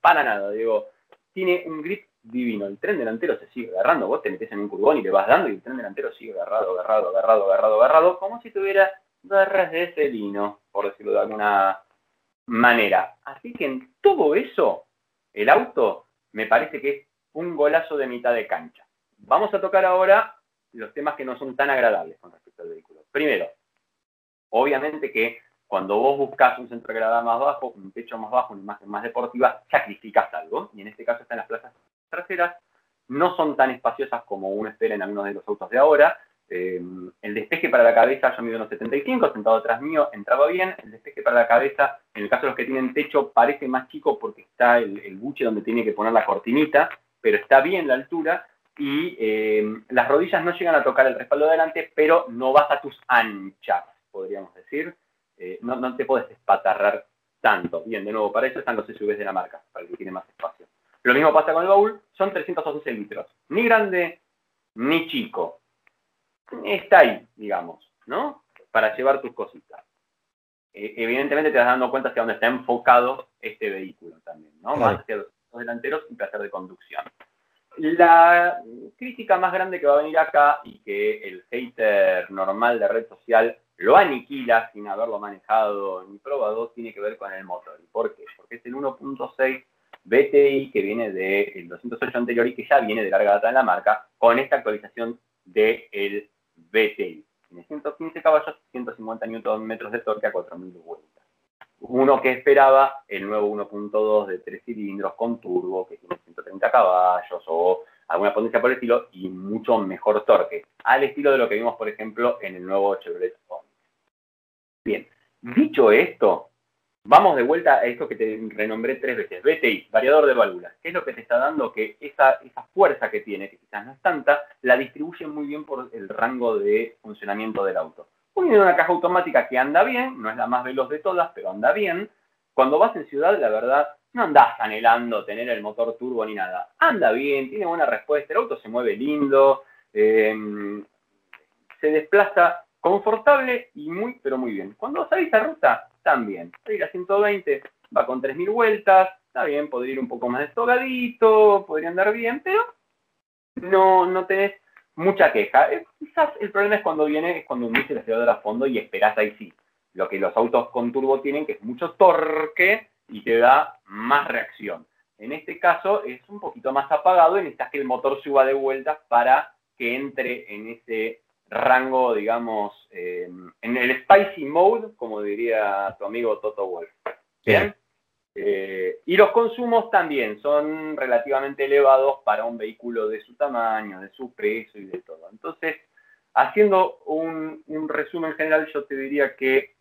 Para nada, digo, tiene un grip divino. El tren delantero se sigue agarrando, vos te metes en un curvón y le vas dando y el tren delantero sigue agarrado, agarrado, agarrado, agarrado, agarrado, como si tuviera garras de celino, por decirlo de alguna manera. Así que en todo eso, el auto me parece que es un golazo de mitad de cancha. Vamos a tocar ahora los temas que no son tan agradables con respecto al vehículo. Primero, obviamente que cuando vos buscas un centro de gravedad más bajo, un techo más bajo, una imagen más deportiva, sacrificas algo. Y en este caso están las plazas traseras. No son tan espaciosas como uno espera en algunos de los autos de ahora, eh, el despeje para la cabeza, yo mido unos 75, sentado atrás mío, entraba bien. El despeje para la cabeza, en el caso de los que tienen techo, parece más chico porque está el, buche donde tiene que poner la cortinita, pero está bien la altura. Y eh, las rodillas no llegan a tocar el respaldo de adelante, pero no vas a tus anchas, podríamos decir. Eh, no, no, te puedes espatarrar tanto. Bien, de nuevo, para eso están los SUVs de la marca, para el que tiene más espacio. Lo mismo pasa con el baúl, son 311 litros. Ni grande, ni chico está ahí, digamos, ¿no? Para llevar tus cositas. Eh, evidentemente te vas dando cuenta hacia dónde está enfocado este vehículo también, ¿no? Más hacia los delanteros y placer de conducción. La crítica más grande que va a venir acá y que el hater normal de red social lo aniquila sin haberlo manejado ni probado, tiene que ver con el motor. ¿Y por qué? Porque es el 1.6 BTI que viene del 208 anterior y que ya viene de larga data en la marca con esta actualización del BTI. Tiene 115 caballos, 150 Nm de torque a 4.000 vueltas. Uno que esperaba el nuevo 1.2 de 3 cilindros con turbo, que tiene 130 caballos o alguna potencia por el estilo y mucho mejor torque, al estilo de lo que vimos, por ejemplo, en el nuevo Chevrolet Onix. Bien, dicho esto, Vamos de vuelta a esto que te renombré tres veces. BTI, variador de válvulas. ¿Qué es lo que te está dando? Que esa, esa fuerza que tiene, que quizás no es tanta, la distribuye muy bien por el rango de funcionamiento del auto. Uniendo una caja automática que anda bien, no es la más veloz de todas, pero anda bien. Cuando vas en ciudad, la verdad, no andás anhelando tener el motor turbo ni nada. Anda bien, tiene buena respuesta, el auto se mueve lindo, eh, se desplaza confortable y muy, pero muy bien. Cuando salís a ruta, también. Ir a 120 va con 3.000 vueltas, está bien, podría ir un poco más destogadito, podría andar bien, pero no, no tenés mucha queja. Eh, quizás el problema es cuando viene, es cuando unís el acelerador a fondo y esperás ahí sí. Lo que los autos con turbo tienen, que es mucho torque y te da más reacción. En este caso es un poquito más apagado y necesitas que el motor suba de vueltas para que entre en ese rango, digamos, eh, en el spicy mode, como diría tu amigo Toto Wolf. Bien. Eh, y los consumos también son relativamente elevados para un vehículo de su tamaño, de su peso y de todo. Entonces, haciendo un, resumen general, yo te diría que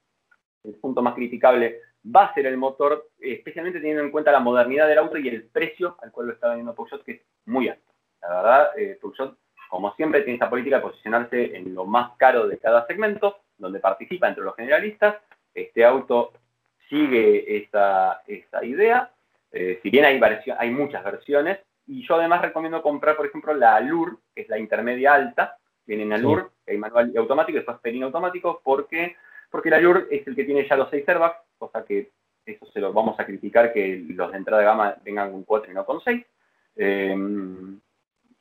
el punto más criticable va a ser el motor, especialmente teniendo en cuenta la modernidad del auto y el precio al cual lo está vendiendo Peugeot, que es muy alto. La verdad, eh, Peugeot como siempre, tiene esta política de posicionarse en lo más caro de cada segmento, donde participa entre los generalistas. Este auto sigue esa, idea. Eh, si bien hay, hay muchas versiones, y yo además recomiendo comprar, por ejemplo, la Allure, que es la intermedia alta. Viene en Allure, hay manual y automático, después Perín automático, porque, porque el Allure es el que tiene ya los 6 airbags, cosa que eso se lo vamos a criticar que los de entrada de gama vengan con 4 y no con 6.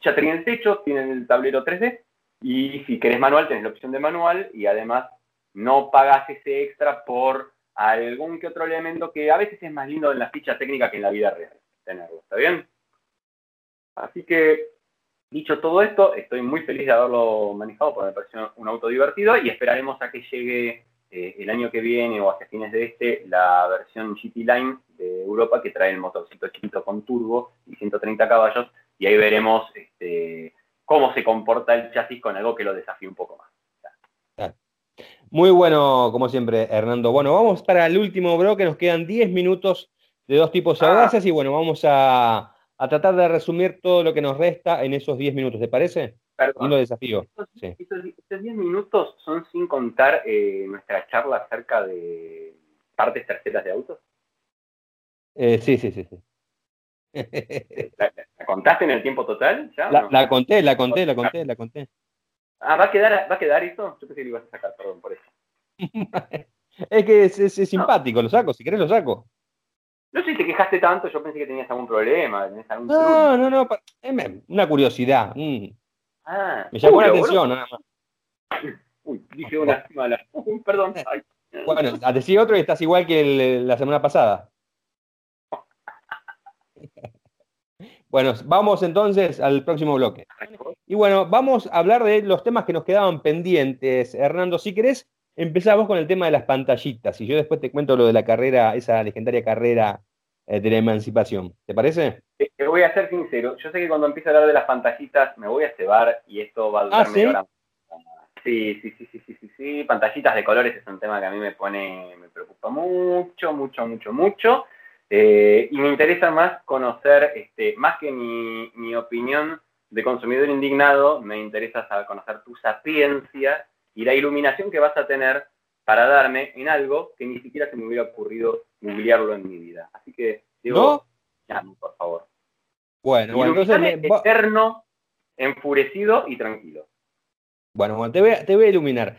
Ya tienen el techo, tienen el tablero 3D y si querés manual tenés la opción de manual y además no pagas ese extra por algún que otro elemento que a veces es más lindo en la ficha técnica que en la vida real tenerlo, ¿está bien? Así que, dicho todo esto, estoy muy feliz de haberlo manejado porque me pareció un auto divertido y esperaremos a que llegue eh, el año que viene o hacia fines de este la versión GT Line de Europa que trae el motorcito chiquito con turbo y 130 caballos y ahí veremos este, cómo se comporta el chasis con algo que lo desafíe un poco más. Muy bueno, como siempre, Hernando. Bueno, vamos para el último bloque, nos quedan 10 minutos de dos tipos audaces ah. y bueno, vamos a, tratar de resumir todo lo que nos resta en esos 10 minutos, ¿te parece? Perdón. desafío. Estos, 10 minutos son sin contar eh, nuestra charla acerca de partes terceras de autos. Eh, sí, sí, sí, sí. ¿La, contaste en el tiempo total? la, conté, la conté, la conté, la conté. Ah, ¿va a quedar, va a quedar eso? Yo pensé que lo ibas a sacar, perdón, por eso. es que es, simpático, lo saco, si querés lo saco. No sé si te quejaste tanto, yo pensé que tenías algún problema. no, no, no, una curiosidad. Mm. Ah, Me llamó la atención, nada más. Uy, dije una mala. Perdón. Bueno, a decir otro y estás igual que la semana pasada. Bueno, vamos entonces al próximo bloque. Y bueno, vamos a hablar de los temas que nos quedaban pendientes. Hernando, si querés, empezamos con el tema de las pantallitas y yo después te cuento lo de la carrera, esa legendaria carrera eh, de la emancipación. ¿Te parece? Te voy a ser sincero. Yo sé que cuando empiezo a hablar de las pantallitas me voy a cebar y esto va a durar ¿Ah, ¿sí? Sí, sí, sí, sí, sí, sí, sí. Pantallitas de colores es un tema que a mí me pone, me preocupa mucho, mucho, mucho, mucho. Eh, y me interesa más conocer, este, más que mi, opinión de consumidor indignado, me interesa conocer tu sapiencia y la iluminación que vas a tener para darme en algo que ni siquiera se me hubiera ocurrido googlearlo en mi vida. Así que, digo, ¿No? por favor. Bueno, bueno entonces... Eterno, enfurecido y tranquilo. Bueno, bueno te, voy a, te voy a iluminar.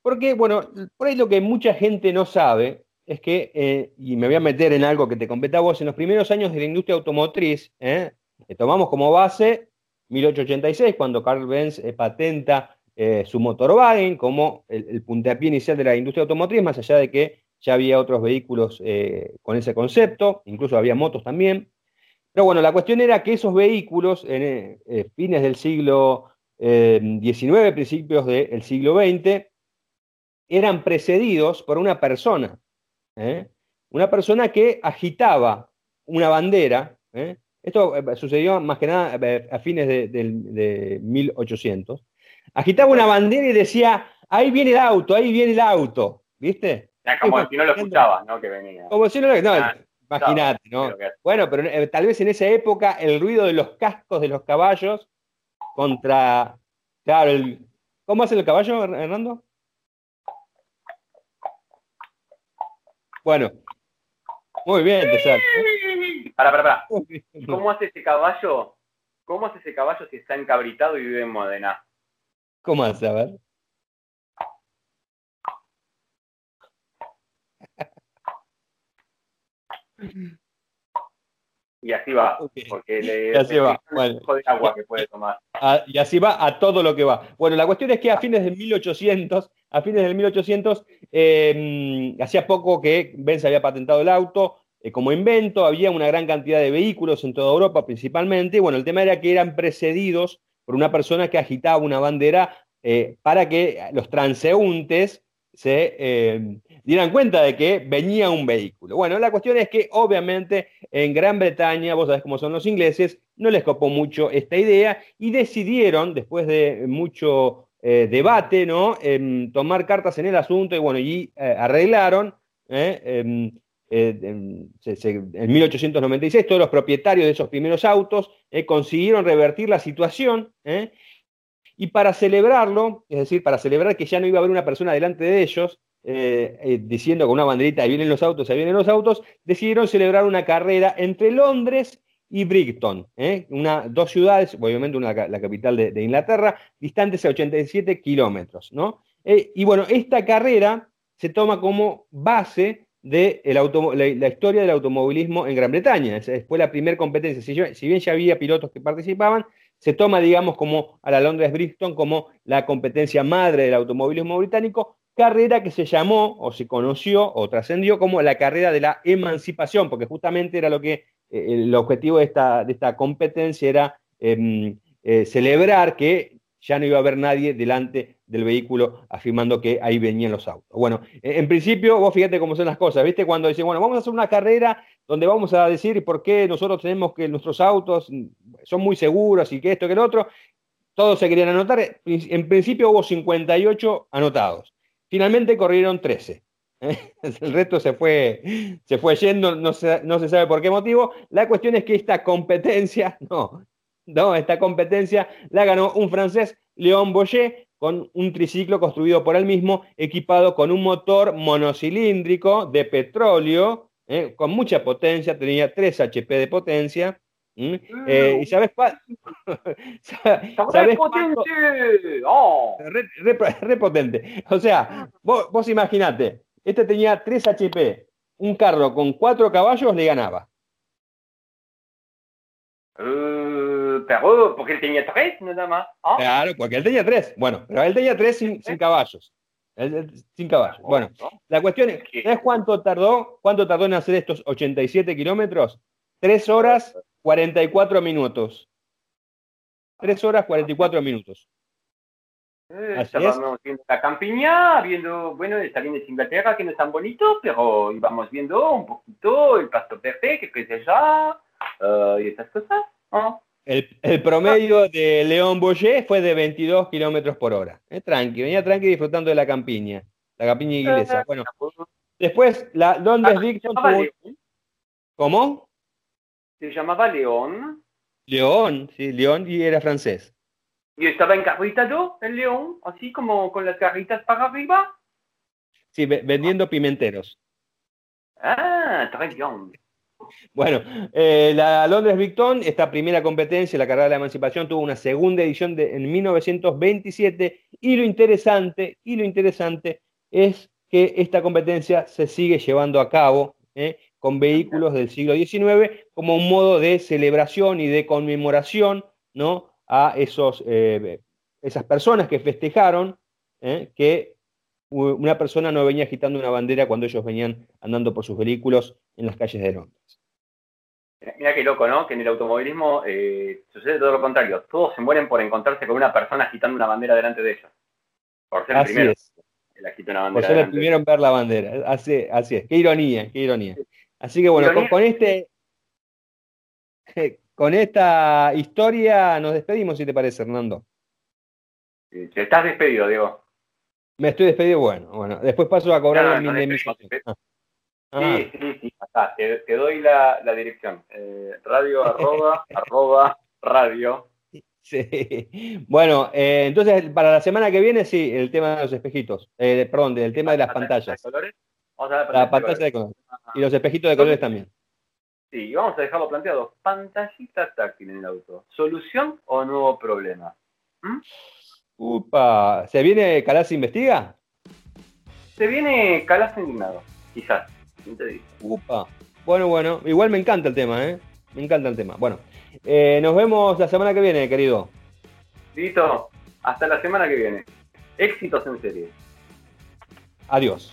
Porque, bueno, por ahí lo que mucha gente no sabe es que, eh, y me voy a meter en algo que te compete a vos, en los primeros años de la industria automotriz, eh, tomamos como base 1886, cuando Carl Benz eh, patenta su Motorwagen como el, el, puntapié inicial de la industria automotriz, más allá de que ya había otros vehículos con ese concepto, incluso había motos también. Pero bueno, la cuestión era que esos vehículos en fines del siglo XIX, principios del siglo XX, eran precedidos por una persona, ¿eh? una persona que agitaba una bandera, ¿eh? esto eh, sucedió más que nada a fines de, 1800, agitaba una bandera y decía, ahí viene el auto, ahí viene el auto, ¿viste? como si no lo escuchaba, ¿no? Que venía. Como si no lo no, ah, imagínate, ¿no? Bueno, pero tal vez en esa época el ruido de los cascos de los caballos contra, claro, el, ¿cómo hace el caballo, Hernando? Bueno, muy bien, te Para, para, para. ¿Cómo hace ese caballo? ¿Cómo hace ese caballo si está encabritado y vive en Modena? ¿Cómo hace? A ver. Y así va, porque le, y así va. de agua que puede tomar. y así va a todo lo que va. Bueno, la cuestión es que a fines de 1800 a fines del 1800, em, hacía poco que Benz había patentado el auto eh, como invento, había una gran cantidad de vehículos en toda Europa principalmente, bueno, el tema era que eran precedidos por una persona que agitaba una bandera eh, para que los transeúntes se em, dieran cuenta de que venía un vehículo. Bueno, la cuestión es que obviamente en Gran Bretaña, vos sabés cómo son los ingleses, no les copó mucho esta idea y decidieron, después de mucho eh, debate, ¿no? tomar cartas en el asunto y bueno, y eh, arreglaron. ¿Eh? En 1896 todos los propietarios de esos primeros autos consiguieron revertir la situación y para celebrarlo, es decir, para celebrar que ya no iba a haber una persona delante de ellos, diciendo con una banderita, ahí vienen los autos, ahí vienen los autos, decidieron celebrar una carrera entre Londres y Brighton, ¿eh? dos ciudades, obviamente una, la capital de, Inglaterra, distantes a 87 kilómetros. ¿no? Eh, y bueno, esta carrera se toma como base de la, historia del automovilismo en Gran Bretaña. Fue la primera competencia. Si, bien ya había pilotos que participaban, se toma, digamos, como a la Londres Brixton como la competencia madre del automovilismo británico, carrera que se llamó o se conoció o trascendió como la carrera de la emancipación, porque justamente era lo que eh, el objetivo de esta, de esta competencia era em, eh, celebrar que ya no iba a haber nadie delante del vehículo afirmando que ahí venían los autos. Bueno, en principio, vos fíjate cómo son las cosas, ¿viste? Cuando dicen, bueno, vamos a hacer una carrera donde vamos a decir por qué nosotros tenemos que nuestros autos son muy seguros y que esto, que el otro, todos se querían anotar. En principio hubo 58 anotados. Finalmente corrieron 13. El resto se fue, se fue yendo, no se, no se sabe por qué motivo. La cuestión es que esta competencia, no, no, esta competencia la ganó un francés, Léon Boyer, con un triciclo construido por él mismo, equipado con un motor monocilíndrico de petróleo, eh, con mucha potencia, tenía 3 HP de potencia. Eh, ¿Y sabes cuál? ¿Sabes potente! Oh. Re, potente. O sea, vos, vos imaginate, este tenía 3 HP, un carro con 4 caballos le ganaba. Uh, pero porque él tenía 3 nada más. ¿Ah? Claro, porque él tenía 3. Bueno, pero él tenía 3 sin, sin caballos. sin caballos. Bueno, la cuestión es, ¿sabes cuánto tardó? ¿Cuánto tardó en hacer estos 87 kilómetros? 3 horas 44 minutos. 3 horas 44 minutos. Eh, estábamos viendo la campiña, viendo, bueno, está bien es Inglaterra, que no es tan bonito, pero íbamos viendo un poquito el pasto perfecto, que es allá, uh, y estas cosas. El, el, promedio de León Boyer fue de 22 kilómetros por hora. Eh, tranqui, venía tranqui disfrutando de la campiña, la campiña inglesa. Eh, bueno, después, la Londres Dixon. Ah, ¿Cómo? se llamaba León. León, sí, León y era francés. ¿Y estaba encarritado el león, así como con las carritas para arriba? Sí, vendiendo pimenteros. Ah, très bien. Bueno, eh, la Londres Victon, esta primera competencia, la carrera de la emancipación, tuvo una segunda edición en 1927 y lo interesante, y lo interesante es que esta competencia se sigue llevando a cabo eh, con vehículos del siglo XIX como un modo de celebración y de conmemoración ¿no? a esos, eh, esas personas que festejaron que una persona no venía agitando una bandera cuando ellos venían andando por sus vehículos en las calles de Londres. Mira qué loco, ¿no? Que en el automovilismo eh, sucede todo lo contrario. Todos se mueren por encontrarse con una persona agitando una bandera delante de ellos. Por ser el primero. por ser el primero en ver la bandera. Así, así es. Qué ironía, qué ironía. Así que bueno, con, este, con esta historia nos despedimos, si te parece, Hernando. Te estás despedido, Diego. Me estoy despedido, bueno, bueno. Después paso a cobrar no, mi ah. ah. Sí, sí, sí, te, doy la, dirección. Eh, radio arroba arroba radio. Sí. Bueno, eh, entonces para la semana que viene, sí, el tema de los espejitos. Eh, perdón, el tema de las pantallas. la pantalla de colores. Y los espejitos de colores también. Sí, vamos a dejarlo planteado. Pantallita táctil en el auto. ¿Solución o nuevo problema? ¿Mm? Upa, ¿se viene Calas Investiga? Se viene Calas Indignado, quizás. Upa. Bueno, bueno, igual me encanta el tema, ¿eh? Me encanta el tema. Bueno, eh, nos vemos la semana que viene, querido. Listo, hasta la semana que viene. Éxitos en serie. Adiós.